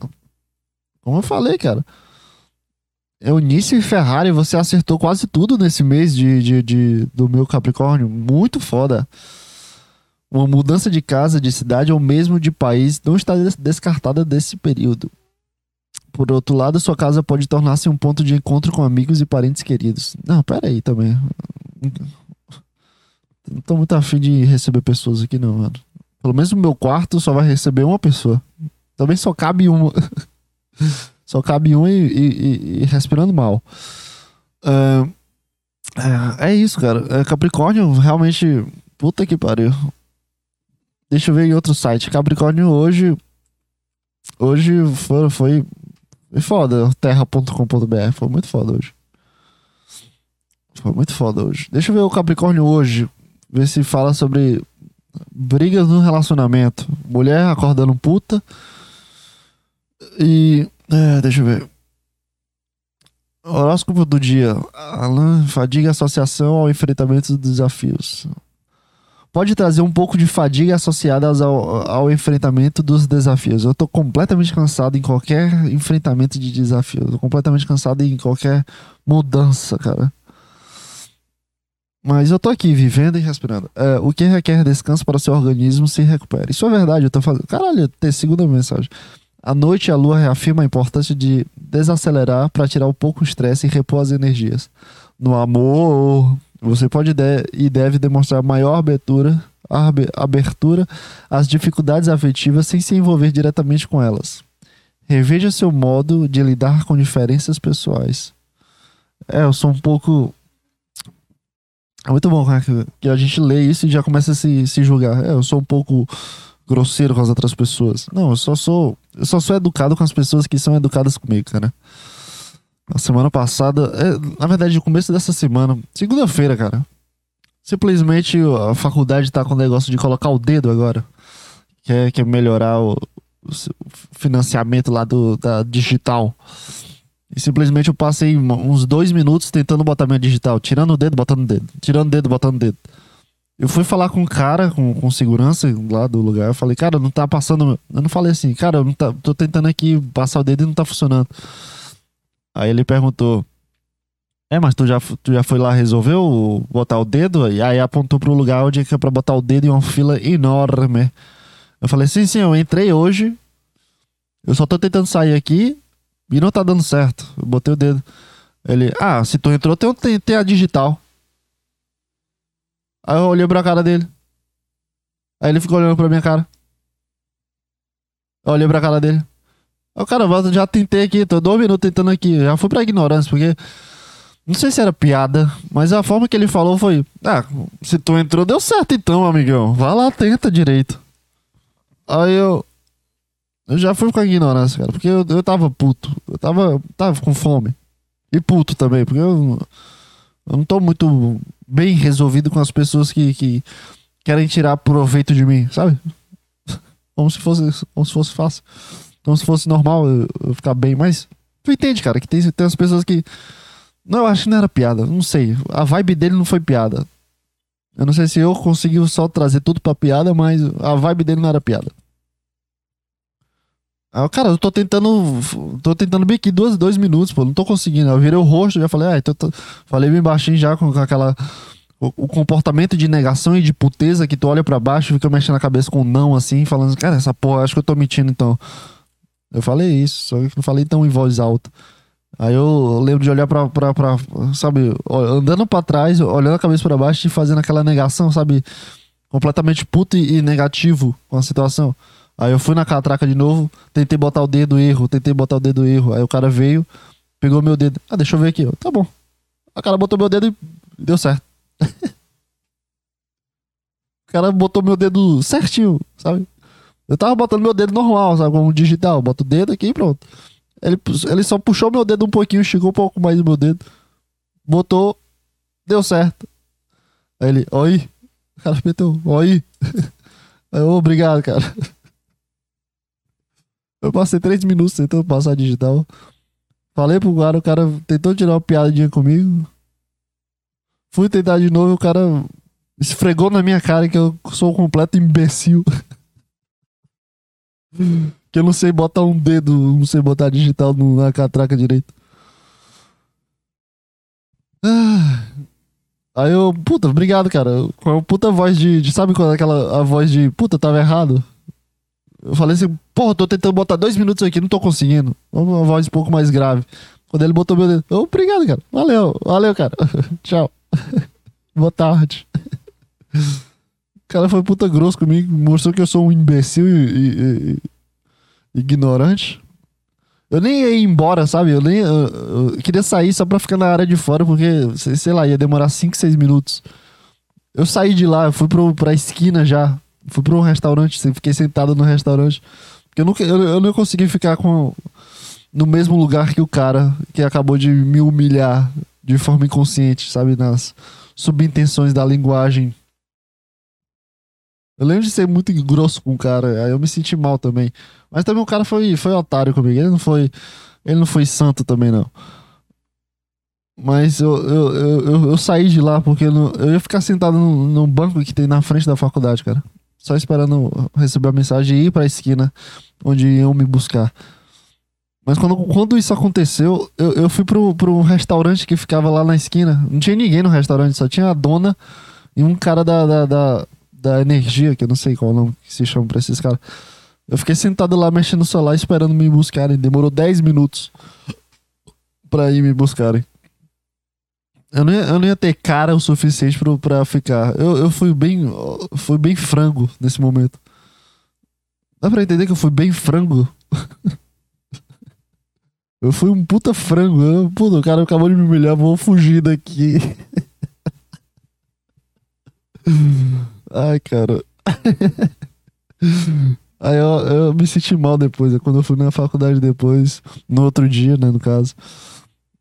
Como eu falei, cara. Eunice e Ferrari, você acertou quase tudo nesse mês de, de, de, do meu Capricórnio. Muito foda. Uma mudança de casa, de cidade ou mesmo de país não está descartada desse período. Por outro lado, sua casa pode tornar-se um ponto de encontro com amigos e parentes queridos. Não, pera aí também. Não tô muito afim de receber pessoas aqui, não, mano. Pelo menos o meu quarto só vai receber uma pessoa. Também só cabe uma. <laughs> só cabe um e, e, e respirando mal. Uh, é, é, isso, cara. É, Capricórnio realmente. Puta que pariu. Deixa eu ver em outro site. Capricórnio hoje. Hoje foi, foi, foi foda. Terra.com.br. Foi muito foda hoje. Foi muito foda hoje. Deixa eu ver o Capricórnio hoje. Ver se fala sobre brigas no relacionamento. Mulher acordando puta. E. É, deixa eu ver. Horóscopo do dia. Alan, fadiga associação ao enfrentamento dos desafios. Pode trazer um pouco de fadiga associada ao, ao enfrentamento dos desafios. Eu tô completamente cansado em qualquer enfrentamento de desafios. Eu tô completamente cansado em qualquer mudança, cara. Mas eu tô aqui vivendo e respirando. É, o que requer descanso para seu organismo se recupere. Isso é verdade, eu tô fazendo. Caralho, tem segunda mensagem. À noite, a lua reafirma a importância de desacelerar para tirar um pouco o estresse e repor as energias. No amor, você pode de e deve demonstrar maior abertura, abertura às dificuldades afetivas sem se envolver diretamente com elas. Reveja seu modo de lidar com diferenças pessoais. É, eu sou um pouco é muito bom, né? Que a gente lê isso e já começa a se, se julgar. É, eu sou um pouco grosseiro com as outras pessoas. Não, eu só sou. Eu só sou educado com as pessoas que são educadas comigo, cara. Na semana passada. É, na verdade, no começo dessa semana. Segunda-feira, cara. Simplesmente a faculdade tá com o negócio de colocar o dedo agora. Quer, quer melhorar o, o financiamento lá do, da digital. E simplesmente eu passei uns dois minutos tentando botar minha digital, tirando o dedo, botando o dedo, tirando o dedo, botando o dedo. Eu fui falar com um cara, com, com segurança lá do lugar. Eu falei, cara, não tá passando. Eu não falei assim, cara, eu não tá, tô tentando aqui passar o dedo e não tá funcionando. Aí ele perguntou: É, mas tu já, tu já foi lá, resolveu botar o dedo? E aí apontou pro lugar onde é pra botar o dedo em uma fila enorme. Eu falei: Sim, sim, eu entrei hoje. Eu só tô tentando sair aqui e não tá dando certo. Eu botei o dedo. Ele: Ah, se tu entrou, tem, tem, tem a digital. Aí eu olhei pra cara dele. Aí ele ficou olhando pra minha cara. Eu olhei pra cara dele. Aí o cara, já tentei aqui, tô dois minutos tentando aqui. Já fui pra ignorância, porque. Não sei se era piada, mas a forma que ele falou foi: Ah, se tu entrou, deu certo então, amigão. Vai lá, tenta direito. Aí eu. Eu já fui com a ignorância, cara, porque eu, eu tava puto. Eu tava, tava com fome. E puto também, porque eu, eu não tô muito bem resolvido com as pessoas que, que querem tirar proveito de mim, sabe? Como se fosse, como se fosse fácil. Como se fosse normal eu, eu ficar bem, mas tu entende, cara, que tem, tem as pessoas que. Não, eu acho que não era piada, não sei. A vibe dele não foi piada. Eu não sei se eu consegui só trazer tudo pra piada, mas a vibe dele não era piada. Aí, cara, eu tô tentando. Tô tentando bem aqui dois, dois minutos, pô. Não tô conseguindo. Eu virei o rosto, já falei, ah, então, tô, falei bem baixinho já com aquela. O, comportamento de negação e de puteza que tu olha para baixo e fica mexendo a cabeça com não, assim, falando, cara, essa porra, acho que eu tô mentindo então. Eu falei isso, só que não falei tão em voz alta. Aí eu lembro de olhar pra, pra, pra sabe, andando para trás, olhando a cabeça para baixo e fazendo aquela negação, sabe, completamente puto e negativo com a situação. Aí eu fui na catraca de novo, tentei botar o dedo erro, tentei botar o dedo erro. Aí o cara veio, pegou meu dedo. Ah, deixa eu ver aqui. Eu, tá bom. O cara botou meu dedo e deu certo. <laughs> o cara botou meu dedo certinho, sabe? Eu tava botando meu dedo normal, sabe? Como digital. Boto o dedo aqui e pronto. Ele, ele só puxou meu dedo um pouquinho, chegou um pouco mais no meu dedo. Botou, deu certo. Aí ele, oi. O cara meteu, oi. <laughs> Aí eu, obrigado, cara. <laughs> Eu passei três minutos tentando passar digital. Falei pro cara, o cara tentou tirar uma piadinha comigo. Fui tentar de novo, o cara esfregou na minha cara que eu sou um completo imbecil. <laughs> que eu não sei botar um dedo, não sei botar digital na catraca direito. Ah. Aí eu, puta, obrigado, cara. Com a puta voz de, de. Sabe quando é aquela a voz de puta, tava errado? Eu falei assim, porra, tô tentando botar dois minutos aqui, não tô conseguindo. Uma voz um pouco mais grave. Quando ele botou meu dedo, obrigado, cara. Valeu, valeu, cara. <laughs> Tchau. <laughs> Boa tarde. O cara foi puta grosso comigo, mostrou que eu sou um imbecil e, e, e ignorante. Eu nem ia embora, sabe? Eu nem. Eu, eu, queria sair só pra ficar na área de fora, porque, sei lá, ia demorar 5, 6 minutos. Eu saí de lá, eu fui pro, pra esquina já. Fui pra um restaurante, fiquei sentado no restaurante. Porque eu, nunca, eu, eu não consegui ficar com, no mesmo lugar que o cara que acabou de me humilhar de forma inconsciente, sabe? Nas subintenções da linguagem. Eu lembro de ser muito grosso com o cara, aí eu me senti mal também. Mas também o cara foi, foi otário comigo. Ele não foi. Ele não foi santo também, não. Mas eu, eu, eu, eu, saí de lá porque eu, não, eu ia ficar sentado num, banco que tem na frente da faculdade, cara só esperando receber a mensagem e ir pra esquina onde iam me buscar. Mas quando, quando isso aconteceu, eu, eu fui pro, pro restaurante que ficava lá na esquina. Não tinha ninguém no restaurante, só tinha a dona e um cara da, da, da, da energia, que eu não sei qual é nome que se chama pra esses caras. Eu fiquei sentado lá mexendo no celular esperando me buscarem. Demorou 10 minutos pra ir me buscarem. Eu não, ia, eu não ia ter cara o suficiente pra, pra ficar. Eu, eu fui bem. Fui bem frango nesse momento. Dá pra entender que eu fui bem frango? <laughs> eu fui um puta frango. Puta, o cara acabou de me humilhar, vou fugir daqui. <laughs> Ai, cara. <laughs> Aí eu, eu me senti mal depois. Quando eu fui na faculdade depois, no outro dia, né, no caso.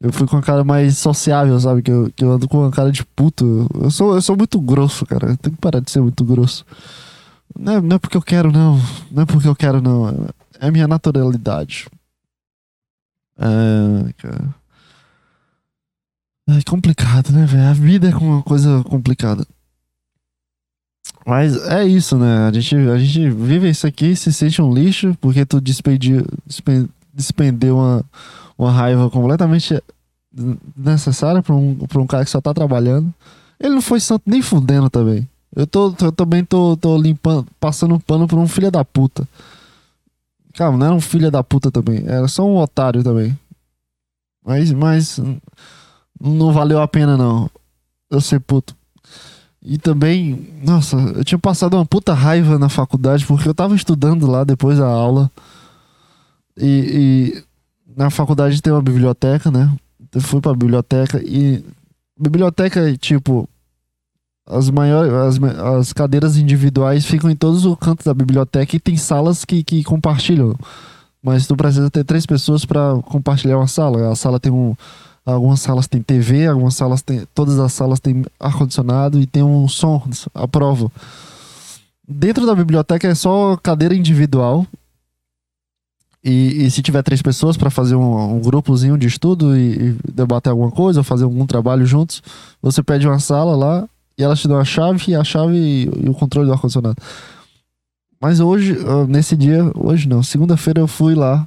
Eu fui com a cara mais sociável, sabe? Que eu, que eu ando com a cara de puto. Eu sou, eu sou muito grosso, cara. Eu tenho que parar de ser muito grosso. Não é, não é porque eu quero, não. Não é porque eu quero, não. É a minha naturalidade. É, cara. É complicado, né, velho? A vida é uma coisa complicada. Mas é isso, né? A gente, a gente vive isso aqui, se sente um lixo, porque tu despediu, despendeu uma, uma raiva completamente necessária pra um, pra um cara que só tá trabalhando. Ele não foi santo nem fudendo também. Eu, tô, eu também tô, tô limpando, passando um pano por um filho da puta. Calma, não era um filho da puta também. Era só um otário também. Mas, mas não valeu a pena, não. Eu ser puto. E também, nossa, eu tinha passado uma puta raiva na faculdade porque eu tava estudando lá depois da aula. E na faculdade tem uma biblioteca, né? Eu fui pra biblioteca e. Biblioteca, tipo. As maiores. As, as cadeiras individuais ficam em todos os cantos da biblioteca e tem salas que, que compartilham. Mas tu precisa ter três pessoas para compartilhar uma sala. A sala tem um Algumas salas têm TV, algumas salas têm. Todas as salas têm ar-condicionado e tem um som à prova. Dentro da biblioteca é só cadeira individual. E, e se tiver três pessoas para fazer um, um, grupozinho de estudo e, e, debater alguma coisa, ou fazer algum trabalho juntos, você pede uma sala lá e elas te dão a chave a chave e, e o controle do ar-condicionado. Mas hoje, ah, nesse dia, hoje não, segunda-feira eu fui lá,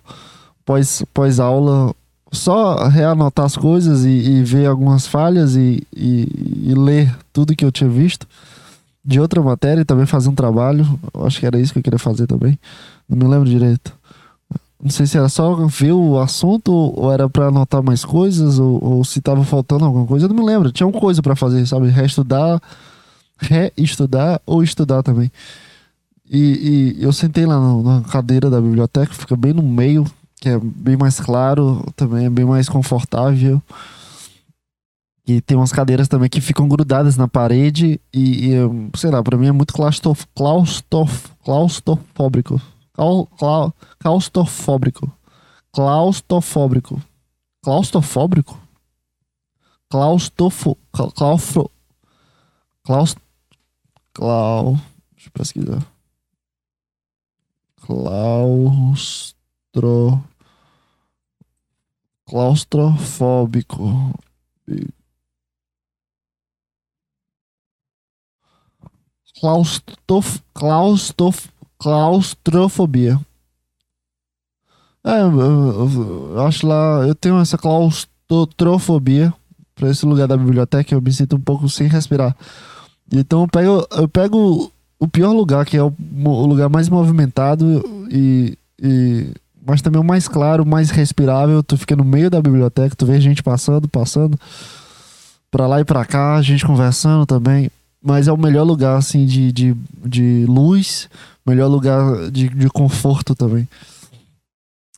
pós, pós aula, só reanotar as coisas e, ver algumas falhas e, e, e, ler tudo que eu tinha visto de outra matéria e também fazer um trabalho. Eu acho que era isso que eu queria fazer também. Não me lembro direito. Não sei se era só ver o assunto ou era para anotar mais coisas ou, ou se tava faltando alguma coisa. Eu não me lembro. Tinha uma coisa para fazer, sabe? Reestudar, reestudar ou estudar também. E, e eu sentei lá na cadeira da biblioteca, fica bem no meio que é bem mais claro, também é bem mais confortável. E tem umas cadeiras também que ficam grudadas na parede e, e sei lá, pra mim é muito claustrof, claustrof, claustrofóbico. Clau, claustrofóbico. Claustrofóbico. Claustrofóbico? Claustrofo... Claustro... Claust... Clau... Deixa eu pesquisar. Claustro claustrofóbico. Claustrof, claustrof, claustrofobia. É, eu, eu, eu, acho lá, eu tenho essa claustrofobia para esse lugar da biblioteca, eu me sinto um pouco sem respirar. Então eu pego, eu pego o pior lugar, que é o, o lugar mais movimentado e, e mas também o mais claro, o mais respirável. Tu fica no meio da biblioteca, tu vê gente passando, passando pra lá e pra cá, gente conversando também. Mas é o melhor lugar, assim, de, de, de luz, melhor lugar de, de conforto também.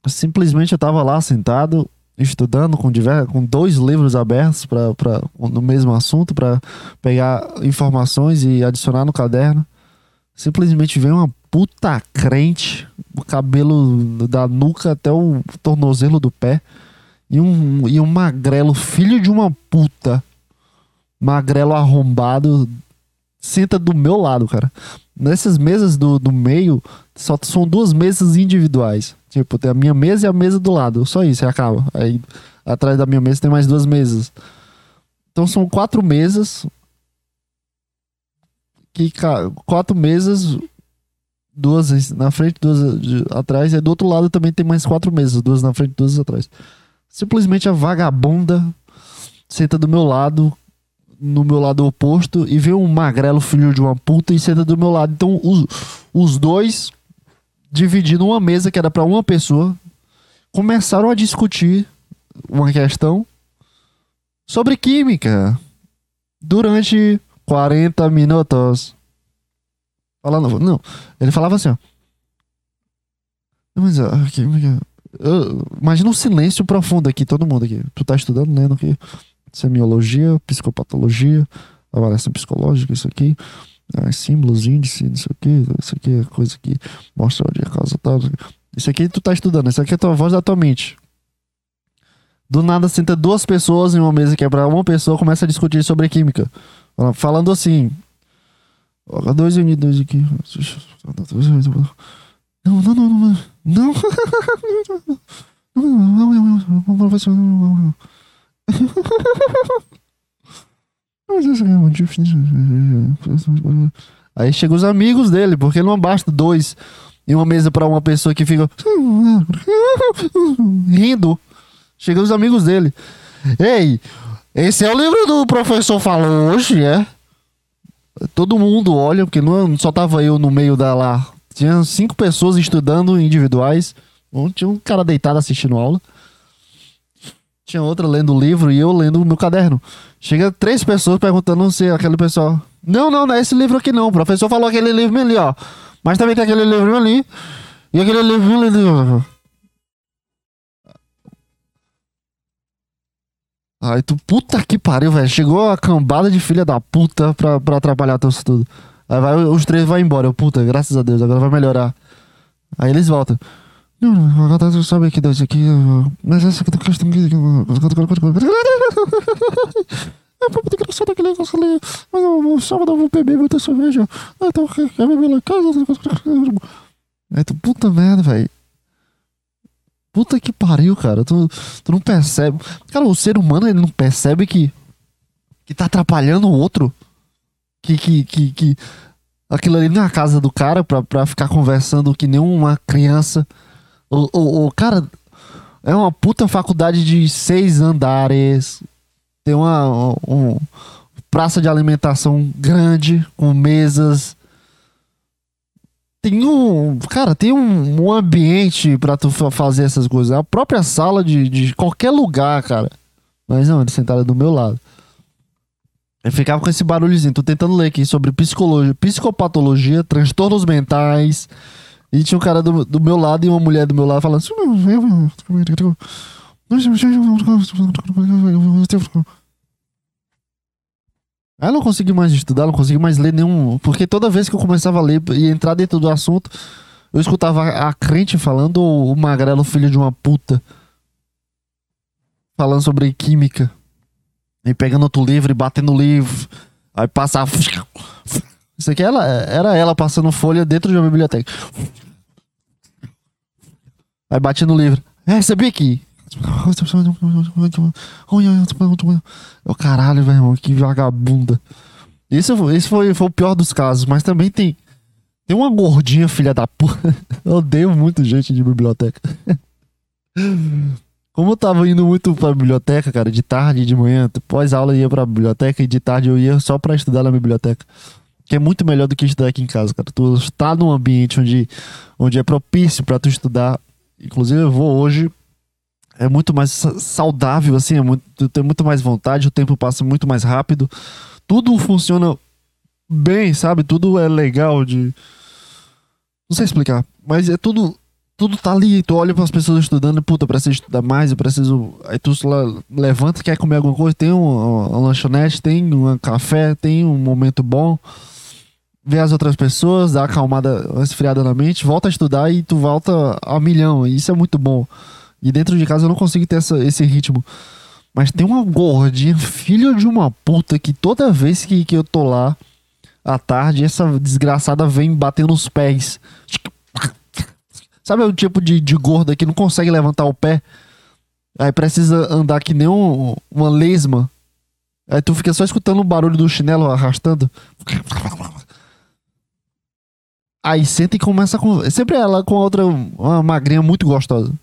Simplesmente eu tava lá sentado, estudando com, diversos, com dois livros abertos pra, pra, no mesmo assunto, para pegar informações e adicionar no caderno. Simplesmente veio uma puta crente, o cabelo da nuca até o tornozelo do pé. E um, e um magrelo, filho de uma puta, magrelo arrombado, senta do meu lado, cara. Nessas mesas do, do meio, só são duas mesas individuais. Tipo, tem a minha mesa e a mesa do lado. Só isso, e acaba. Aí atrás da minha mesa tem mais duas mesas. Então são quatro mesas. Que, quatro mesas, duas na frente, duas atrás, e do outro lado também tem mais quatro mesas, duas na frente, duas atrás. Simplesmente a vagabunda senta do meu lado, no meu lado oposto, e vê um magrelo filho de uma puta e senta do meu lado. Então os, os dois, dividindo uma mesa que era para uma pessoa, começaram a discutir uma questão sobre química durante 40 minutos. Falando, não, ele falava assim, ó. Mas, aqui, eu, imagina um silêncio profundo aqui, todo mundo aqui. Tu tá estudando, lendo aqui. Semiologia, psicopatologia, avaliação psicológica, isso aqui. Ah, símbolos, índice, isso aqui, isso aqui é coisa que mostra onde é a causa tal. Isso aqui tu tá estudando, isso aqui é a tua voz da tua mente. Do nada senta duas pessoas em uma mesa que é uma pessoa começa a discutir sobre química. Falando assim. Dois unidos aqui. Não, não, não, não. Não. Não, professor. <laughs> Aí chegam os amigos dele, porque não basta dois em uma mesa para uma pessoa que fica <laughs> rindo. Chegam os amigos dele. Ei, esse é o livro do professor falou hoje, é? Todo mundo olha, porque não só tava eu no meio da lá. Tinha cinco pessoas estudando individuais. Tinha um cara deitado assistindo aula. Tinha outra lendo o livro e eu lendo o meu caderno. Chega três pessoas perguntando se aquele pessoal. Não, não, não é esse livro aqui não. O professor falou aquele livro ali, ó. Mas também tem aquele livro ali. E aquele livro ali. Aí tu, puta que pariu, velho. Chegou a cambada de filha da puta pra, pra atrapalhar teu estudo. Aí vai, os três vão embora. Eu, puta, graças a Deus, agora vai melhorar. Aí eles voltam. Não, não, agora tu sabe que Deus aqui. Mas essa aqui tá questão aqui. É pra muito engraçado aquele negócio ali. Mas no sábado eu vou beber muita cerveja. Ah, então quer beber lá em casa? Aí tu, puta merda, velho. Puta que pariu, cara. Tu, tu não percebe. Cara, o ser humano ele não percebe que. que tá atrapalhando o outro. Que, que, que, que aquilo ali é a casa do cara pra, pra ficar conversando que nem uma criança. O, o, o cara é uma puta faculdade de seis andares. Tem uma um, praça de alimentação grande, com mesas. Tem um. Cara, tem um, um ambiente para tu fazer essas coisas. A própria sala de, de qualquer lugar, cara. Mas não, ele sentado do meu lado. Eu ficava com esse barulhozinho. Tô tentando ler aqui sobre psicologia, psicopatologia, transtornos mentais e tinha um cara do, do meu lado e uma mulher do meu lado falando assim. Aí eu não consegui mais estudar, não consegui mais ler nenhum. Porque toda vez que eu começava a ler e entrar dentro do assunto, eu escutava a crente falando ou o magrelo filho de uma puta. Falando sobre química. E pegando outro livro e batendo o livro. Aí passava. Isso aqui ela, era ela passando folha dentro de uma biblioteca. Aí bati no livro. É, recebi aqui. O caralho, meu irmão, que vagabunda. Esse, esse foi, foi o pior dos casos, mas também tem. Tem uma gordinha, filha da puta. <laughs> Eu odeio muito gente de biblioteca. <laughs> Como eu tava indo muito pra biblioteca, cara, de tarde e de manhã, pós-aula eu ia pra biblioteca e de tarde eu ia só pra estudar na biblioteca. Que é muito melhor do que estudar aqui em casa, cara. Tu está num ambiente onde, onde é propício para tu estudar. Inclusive, eu vou hoje. É muito mais saudável, assim. É muito, tu tem muito mais vontade, o tempo passa muito mais rápido. Tudo funciona bem, sabe? Tudo é legal de. Não sei explicar. Mas é tudo. Tudo tá ali, tu olha para as pessoas estudando, puta, eu preciso estudar mais, eu preciso. Aí tu levanta, quer comer alguma coisa, tem uma, uma lanchonete, tem um café, tem um momento bom ver as outras pessoas, dar acalmada, esfriada na mente, volta a estudar e tu volta a milhão. E isso é muito bom. E dentro de casa eu não consigo ter essa, esse ritmo. Mas tem uma gordinha, filho de uma puta, que toda vez que, que eu tô lá à tarde, essa desgraçada vem bater nos pés. Sabe o tipo de, de gorda que não consegue levantar o pé? Aí precisa andar que nem um, uma lesma. Aí tu fica só escutando o barulho do chinelo arrastando. Aí senta e começa com. Sempre ela com outra, uma magrinha muito gostosa.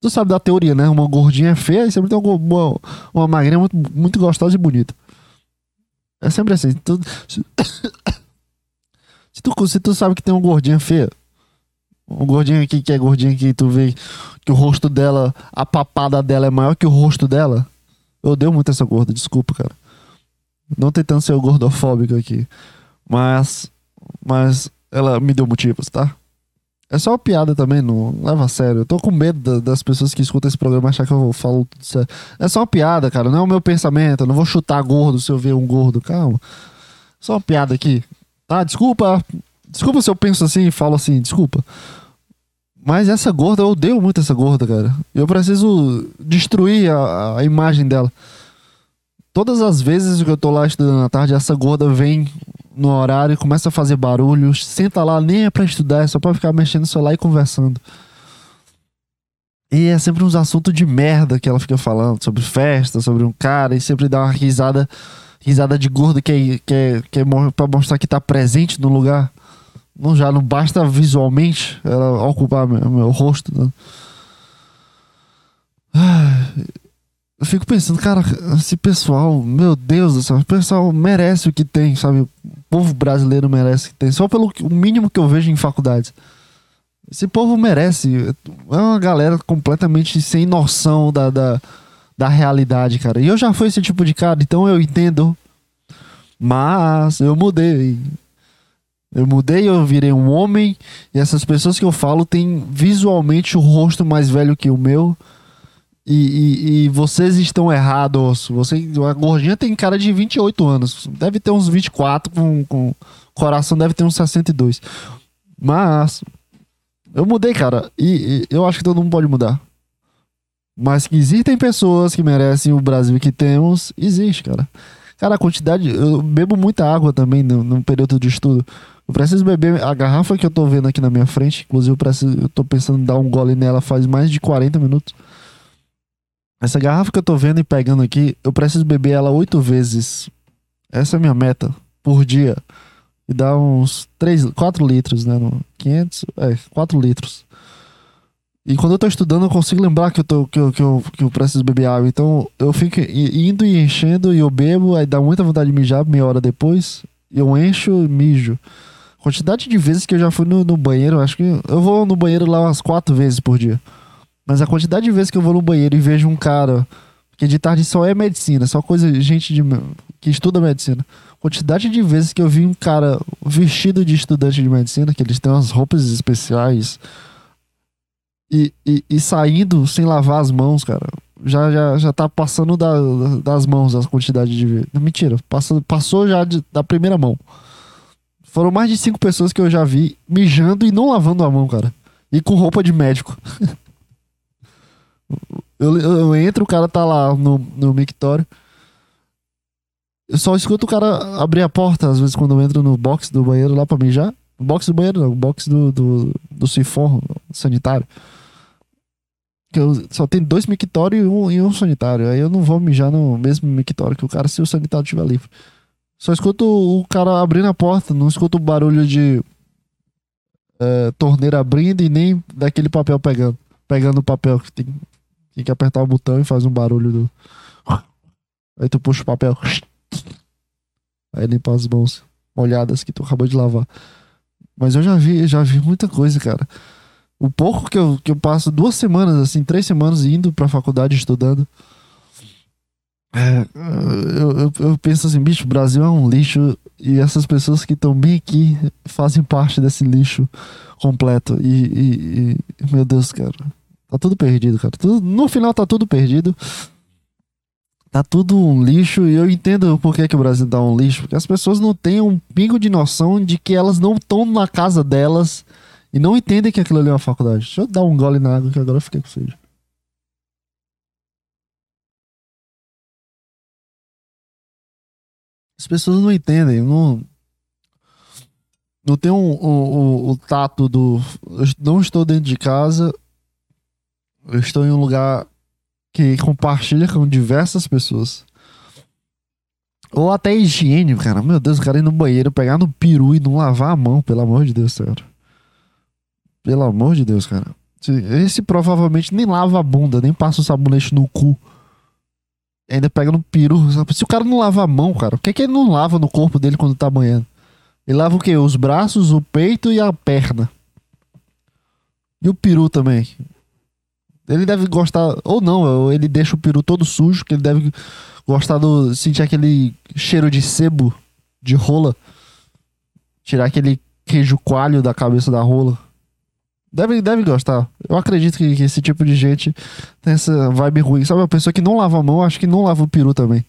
Tu sabe da teoria, né? Uma gordinha é feia e sempre tem uma, uma, uma magrinha muito, muito gostosa e bonita. É sempre assim. Tu, <coughs> se, tu, se tu sabe que tem uma gordinha feia, um gordinho aqui que é gordinha que tu vê que o rosto dela, a papada dela é maior que o rosto dela. Eu odeio muito essa gorda, desculpa, cara. Não tentando ser gordofóbico aqui. Mas. Mas ela me deu motivos, tá? É só uma piada também, não leva a sério. Eu tô com medo das pessoas que escutam esse programa achar que eu falo tudo sério. É só uma piada, cara. Não é o meu pensamento. Eu não vou chutar gordo se eu ver um gordo. Calma. Só uma piada aqui. Tá? Desculpa. Desculpa se eu penso assim e falo assim. Desculpa. Mas essa gorda, eu odeio muito essa gorda, cara. Eu preciso destruir a, a imagem dela. Todas as vezes que eu tô lá estudando à tarde, essa gorda vem no horário, começa a fazer barulho, senta lá, nem é pra estudar, é só pra ficar mexendo no celular e conversando. E é sempre uns assuntos de merda que ela fica falando, sobre festa, sobre um cara, e sempre dá uma risada, risada de gordo que é, que é, que é pra mostrar que tá presente no lugar. Não, já não basta visualmente ela ocupar meu, meu rosto. Né? Eu fico pensando, cara, esse pessoal, meu Deus do céu, o pessoal merece o que tem, sabe? O povo brasileiro merece o que tem, só pelo o mínimo que eu vejo em faculdades. Esse povo merece. É uma galera completamente sem noção da, da, da realidade, cara. E eu já fui esse tipo de cara, então eu entendo. Mas eu mudei. Eu mudei, eu virei um homem. E essas pessoas que eu falo têm visualmente o rosto mais velho que o meu. E, e, e vocês estão errados. Você, a gordinha tem cara de 28 anos. Deve ter uns 24, com, com coração deve ter uns 62. Mas eu mudei, cara. E, e, eu acho que todo mundo pode mudar. Mas que existem pessoas que merecem o Brasil que temos, existe, cara. Cara, a quantidade. Eu bebo muita água também no, no período de estudo. Eu preciso beber a garrafa que eu tô vendo aqui na minha frente. Inclusive, eu, preciso, eu tô pensando em dar um gole nela faz mais de 40 minutos. Essa garrafa que eu tô vendo e pegando aqui, eu preciso beber ela oito vezes. Essa é a minha meta por dia. E dá uns 3, 4 litros, né? No 500, é, 4 litros. E quando eu tô estudando, eu consigo lembrar que eu, tô, que eu, que eu, que eu preciso beber água. Então eu fico indo e enchendo e eu bebo, aí dá muita vontade de mijar meia hora depois. Eu encho e mijo. Quantidade de vezes que eu já fui no, no banheiro, acho que eu vou no banheiro lá umas quatro vezes por dia. Mas a quantidade de vezes que eu vou no banheiro e vejo um cara que de tarde só é medicina, só coisa, gente de, que estuda medicina quantidade de vezes que eu vi um cara vestido de estudante de medicina, que eles têm umas roupas especiais, e, e, e saindo sem lavar as mãos, cara. Já, já, já tá passando da, das mãos a quantidade de. Mentira, passou, passou já de, da primeira mão. Foram mais de cinco pessoas que eu já vi mijando e não lavando a mão, cara. E com roupa de médico. <laughs> eu, eu, entro, o cara tá lá no, no mictório. Eu só escuto o cara abrir a porta, às vezes, quando eu entro no box do banheiro lá pra mijar. No box do banheiro, não, box do, do, do sifão sanitário. Eu, só tem dois mictórios e um, e um sanitário. Aí eu não vou mijar no mesmo mictório que o cara se o sanitário estiver livre. Só escuto o cara abrindo a porta, não escuto o barulho de é, torneira abrindo e nem daquele papel pegando. Pegando o papel que tem, tem que apertar o botão e faz um barulho do. Aí tu puxa o papel. Aí limpa as mãos molhadas que tu acabou de lavar. Mas eu já vi, já vi muita coisa, cara. O pouco que eu, que eu passo duas semanas, assim, três semanas indo pra faculdade estudando. É, eu, eu, eu, penso assim, bicho, o Brasil é um lixo e essas pessoas que estão bem aqui fazem parte desse lixo completo. E, e, e, meu Deus, cara, tá tudo perdido, cara. Tudo, no final tá tudo perdido tá tudo um lixo e eu entendo por que, que o Brasil tá um lixo, porque as pessoas não têm um pingo de noção de que elas não estão na casa delas e não entendem que aquilo ali é uma faculdade. Deixa eu dar um gole na água que agora eu fiquei com sede. As pessoas não entendem, não, não tem um, um, um, o tato do. Eu não estou dentro de casa, eu estou em um lugar que compartilha com diversas pessoas. Ou até higiene, cara. Meu Deus, o cara ir no banheiro, pegar no peru e não lavar a mão, pelo amor de Deus, cara. Pelo amor de Deus, cara. Esse provavelmente nem lava a bunda, nem passa o sabonete no cu. Ainda pega no peru. Se o cara não lava a mão, cara, o que, é que ele não lava no corpo dele quando tá banhando? Ele lava o quê? Os braços, o peito e a perna. E o peru também. Ele deve gostar, ou não, ele deixa o peru todo sujo, que ele deve gostar do. sentir aquele cheiro de sebo, de rola. Tirar aquele queijo coalho da cabeça da rola. Deve, deve gostar. Eu acredito que, que esse tipo de gente tem essa vibe ruim. Sabe, uma pessoa que não lava a mão, acho que não lava o peru também.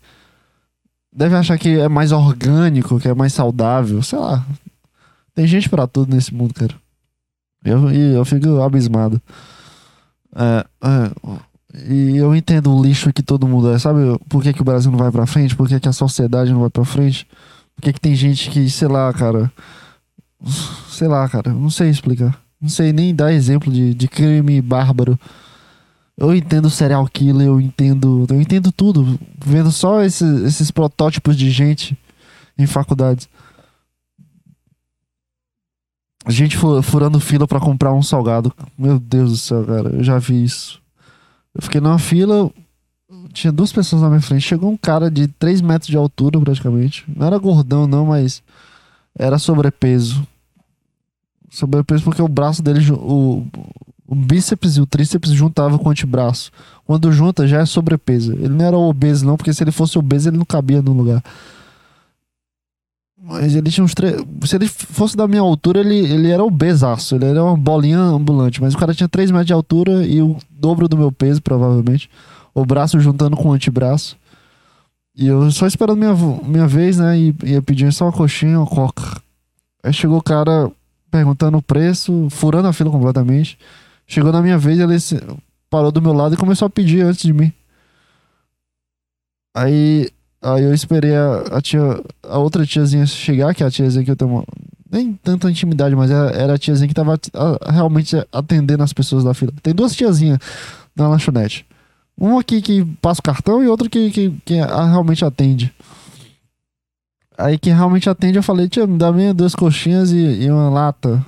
Deve achar que é mais orgânico, que é mais saudável. Sei lá. Tem gente para tudo nesse mundo, cara. Eu, eu fico abismado. É, é, e eu entendo o lixo que todo mundo é. Sabe por que, que o Brasil não vai pra frente? Por que, que a sociedade não vai pra frente? Por que, que tem gente que, sei lá, cara. Sei lá, cara. Não sei explicar. Não sei nem dar exemplo de, de crime bárbaro. Eu entendo serial killer, eu entendo. Eu entendo tudo. Vendo só esses, esses protótipos de gente em faculdades. Gente furando fila para comprar um salgado. Meu Deus do céu, cara. Eu já vi isso. Eu fiquei numa fila. Tinha duas pessoas na minha frente. Chegou um cara de 3 metros de altura, praticamente. Não era gordão, não, mas era sobrepeso. Sobrepeso porque o braço dele, o, o bíceps e o tríceps juntavam com o antebraço. Quando junta, já é sobrepeso. Ele não era obeso, não, porque se ele fosse obeso, ele não cabia no lugar. Mas ele tinha uns três. Se ele fosse da minha altura, ele, ele era obesaço. Ele era uma bolinha ambulante. Mas o cara tinha 3 metros de altura e o dobro do meu peso, provavelmente. O braço juntando com o antebraço. E eu só esperando minha, minha vez, né? E ia pedir só uma coxinha, uma coca. Aí chegou o cara perguntando o preço, furando a fila completamente. Chegou na minha vez, ele parou do meu lado e começou a pedir antes de mim. Aí Aí eu esperei a, a, tia, a outra tiazinha chegar, que é a tiazinha que eu tenho uma, nem tanta intimidade, mas era, era a tiazinha que tava a, realmente atendendo as pessoas da fila. Tem duas tiazinhas na lanchonete. Uma aqui que passa o cartão e outra que, que, que a, realmente atende. Aí quem realmente atende, eu falei, tia, me dá minha duas coxinhas e, e uma lata.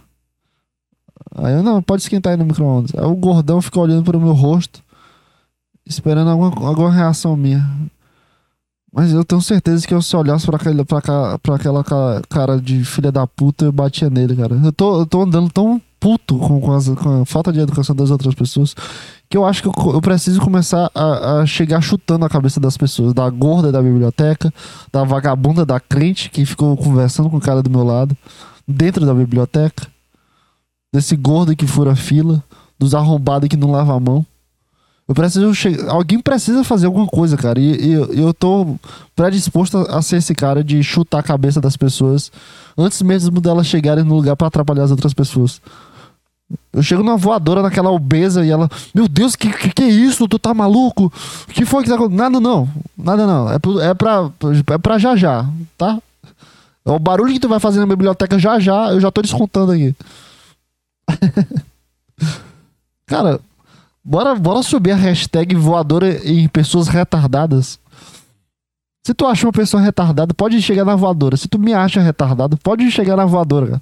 Aí eu, não, pode esquentar aí no micro-ondas. Aí o gordão fica olhando para o meu rosto, esperando alguma, alguma reação minha. Mas eu tenho certeza que eu se olhasse pra, aquele, pra, pra aquela cara de filha da puta, eu batia nele, cara. Eu tô, eu tô andando tão puto com, com, as, com, a falta de educação das outras pessoas que eu acho que eu, eu preciso começar a, a, chegar chutando a cabeça das pessoas. Da gorda da biblioteca, da vagabunda da crente que ficou conversando com o cara do meu lado, dentro da biblioteca, desse gordo que fura fila, dos arrombados que não lava a mão. Eu preciso chegar. Alguém precisa fazer alguma coisa, cara. E, e, eu tô predisposto a ser esse cara de chutar a cabeça das pessoas antes mesmo delas chegarem no lugar para atrapalhar as outras pessoas. Eu chego na voadora naquela obesa e ela, meu Deus, que, que, que é isso? Tu tá maluco? O que foi que tá acontecendo? Nada não, nada não. É, é, pra, é pra já já, tá? É o barulho que tu vai fazer na biblioteca já já, eu já tô descontando aqui. <laughs> Cara, Bora, bora subir a hashtag voadora em pessoas retardadas. Se tu acha uma pessoa retardada, pode chegar na voadora. Se tu me acha retardado, pode chegar na voadora, cara.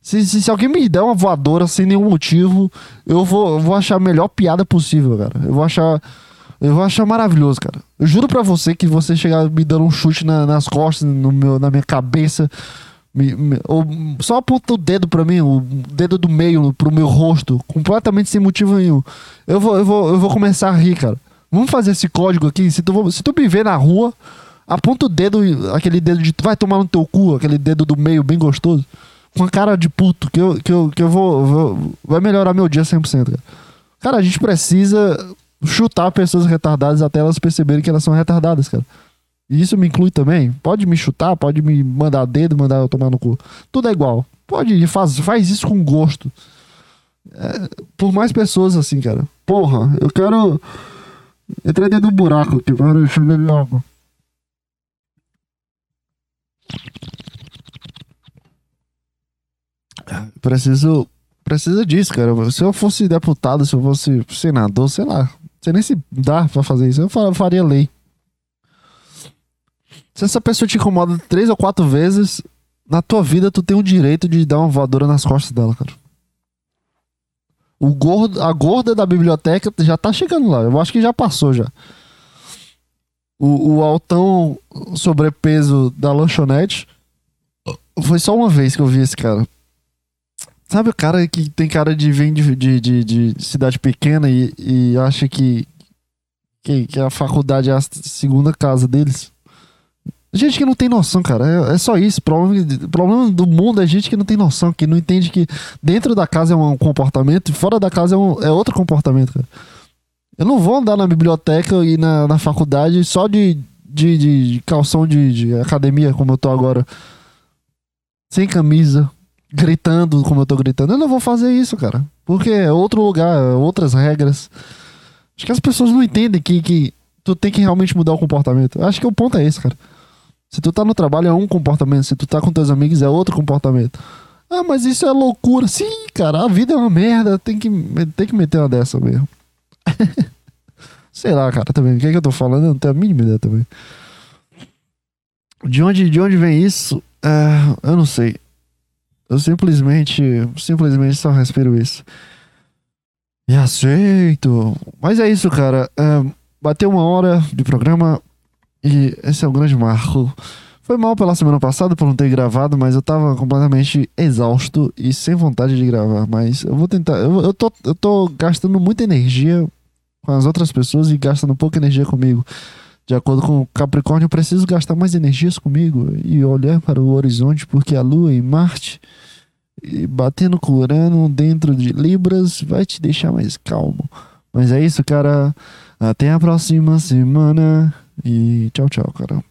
Se, se, se, alguém me der uma voadora sem nenhum motivo, eu vou, eu vou achar a melhor piada possível, cara. Eu vou achar. Eu vou achar maravilhoso, cara. Eu juro pra você que você chegar me dando um chute na, nas costas, no meu, na minha cabeça, me, me, ou só aponta o dedo para mim, o dedo do meio pro meu rosto, completamente sem motivo nenhum. Eu vou, eu vou, eu vou começar a rir, cara. Vamos fazer esse código aqui. Se tu, se tu me ver na rua, aponta o dedo, aquele dedo de. Vai tomar no teu cu, aquele dedo do meio bem gostoso. Com a cara de puto, que eu, que eu, que eu vou, vou Vai melhorar meu dia 100%, cara. Cara, a gente precisa chutar pessoas retardadas até elas perceberem que elas são retardadas, cara. E isso me inclui também. Pode me chutar, pode me mandar dedo, mandar eu tomar no cu. Tudo é igual. Pode, faz, faz isso com gosto. É, por mais pessoas assim, cara. Porra, eu quero. Entrei dentro do buraco aqui, para beber água. Preciso. Precisa disso, cara. Se eu fosse deputado, se eu fosse senador, sei lá. Sei nem se dá pra fazer isso. Eu faria lei. Se essa pessoa te incomoda três ou quatro vezes, na tua vida tu tem o direito de dar uma voadora nas costas dela, cara. O gordo, a gorda da biblioteca já tá chegando lá. Eu acho que já passou já. O, o altão sobrepeso da lanchonete. Foi só uma vez que eu vi esse cara. Sabe o cara que tem cara de vem de, de, de, de cidade pequena e, e acha que, que, que a faculdade é a segunda casa deles? Gente que não tem noção, cara. É, é só isso. O problema, problema do mundo é gente que não tem noção, que não entende que dentro da casa é um comportamento e fora da casa é, um, é outro comportamento, cara. Eu não vou andar na biblioteca e na, na faculdade só de, de, de calção de, de academia, como eu tô agora. Sem camisa, gritando como eu tô gritando. Eu não vou fazer isso, cara. Porque é outro lugar, é outras regras. Acho que as pessoas não entendem que, que tu tem que realmente mudar o comportamento. Acho que o ponto é esse, cara. Se tu tá no trabalho é um comportamento, se tu tá com teus amigos é outro comportamento. Ah, mas isso é loucura. Sim, cara, a vida é uma merda, tem que, tem que meter uma dessa mesmo. <laughs> Sei lá, cara, também. O que é que eu tô falando? Eu não tenho a mínima ideia também. De onde, de onde vem isso? Uh, eu não sei. Eu simplesmente, simplesmente só respiro isso. E aceito. Mas é isso, cara. Uh, bateu uma hora de programa e esse é o grande marco. Foi mal pela semana passada por não ter gravado, mas eu tava completamente exausto e sem vontade de gravar. Mas eu vou tentar. Eu, eu, tô, eu tô gastando muita energia com as outras pessoas e gastando pouca energia comigo. De acordo com o Capricórnio, eu preciso gastar mais energias comigo e olhar para o horizonte, porque a Lua e Marte e batendo com Urano dentro de Libras vai te deixar mais calmo. Mas é isso, cara. Até a próxima semana e tchau, tchau, cara.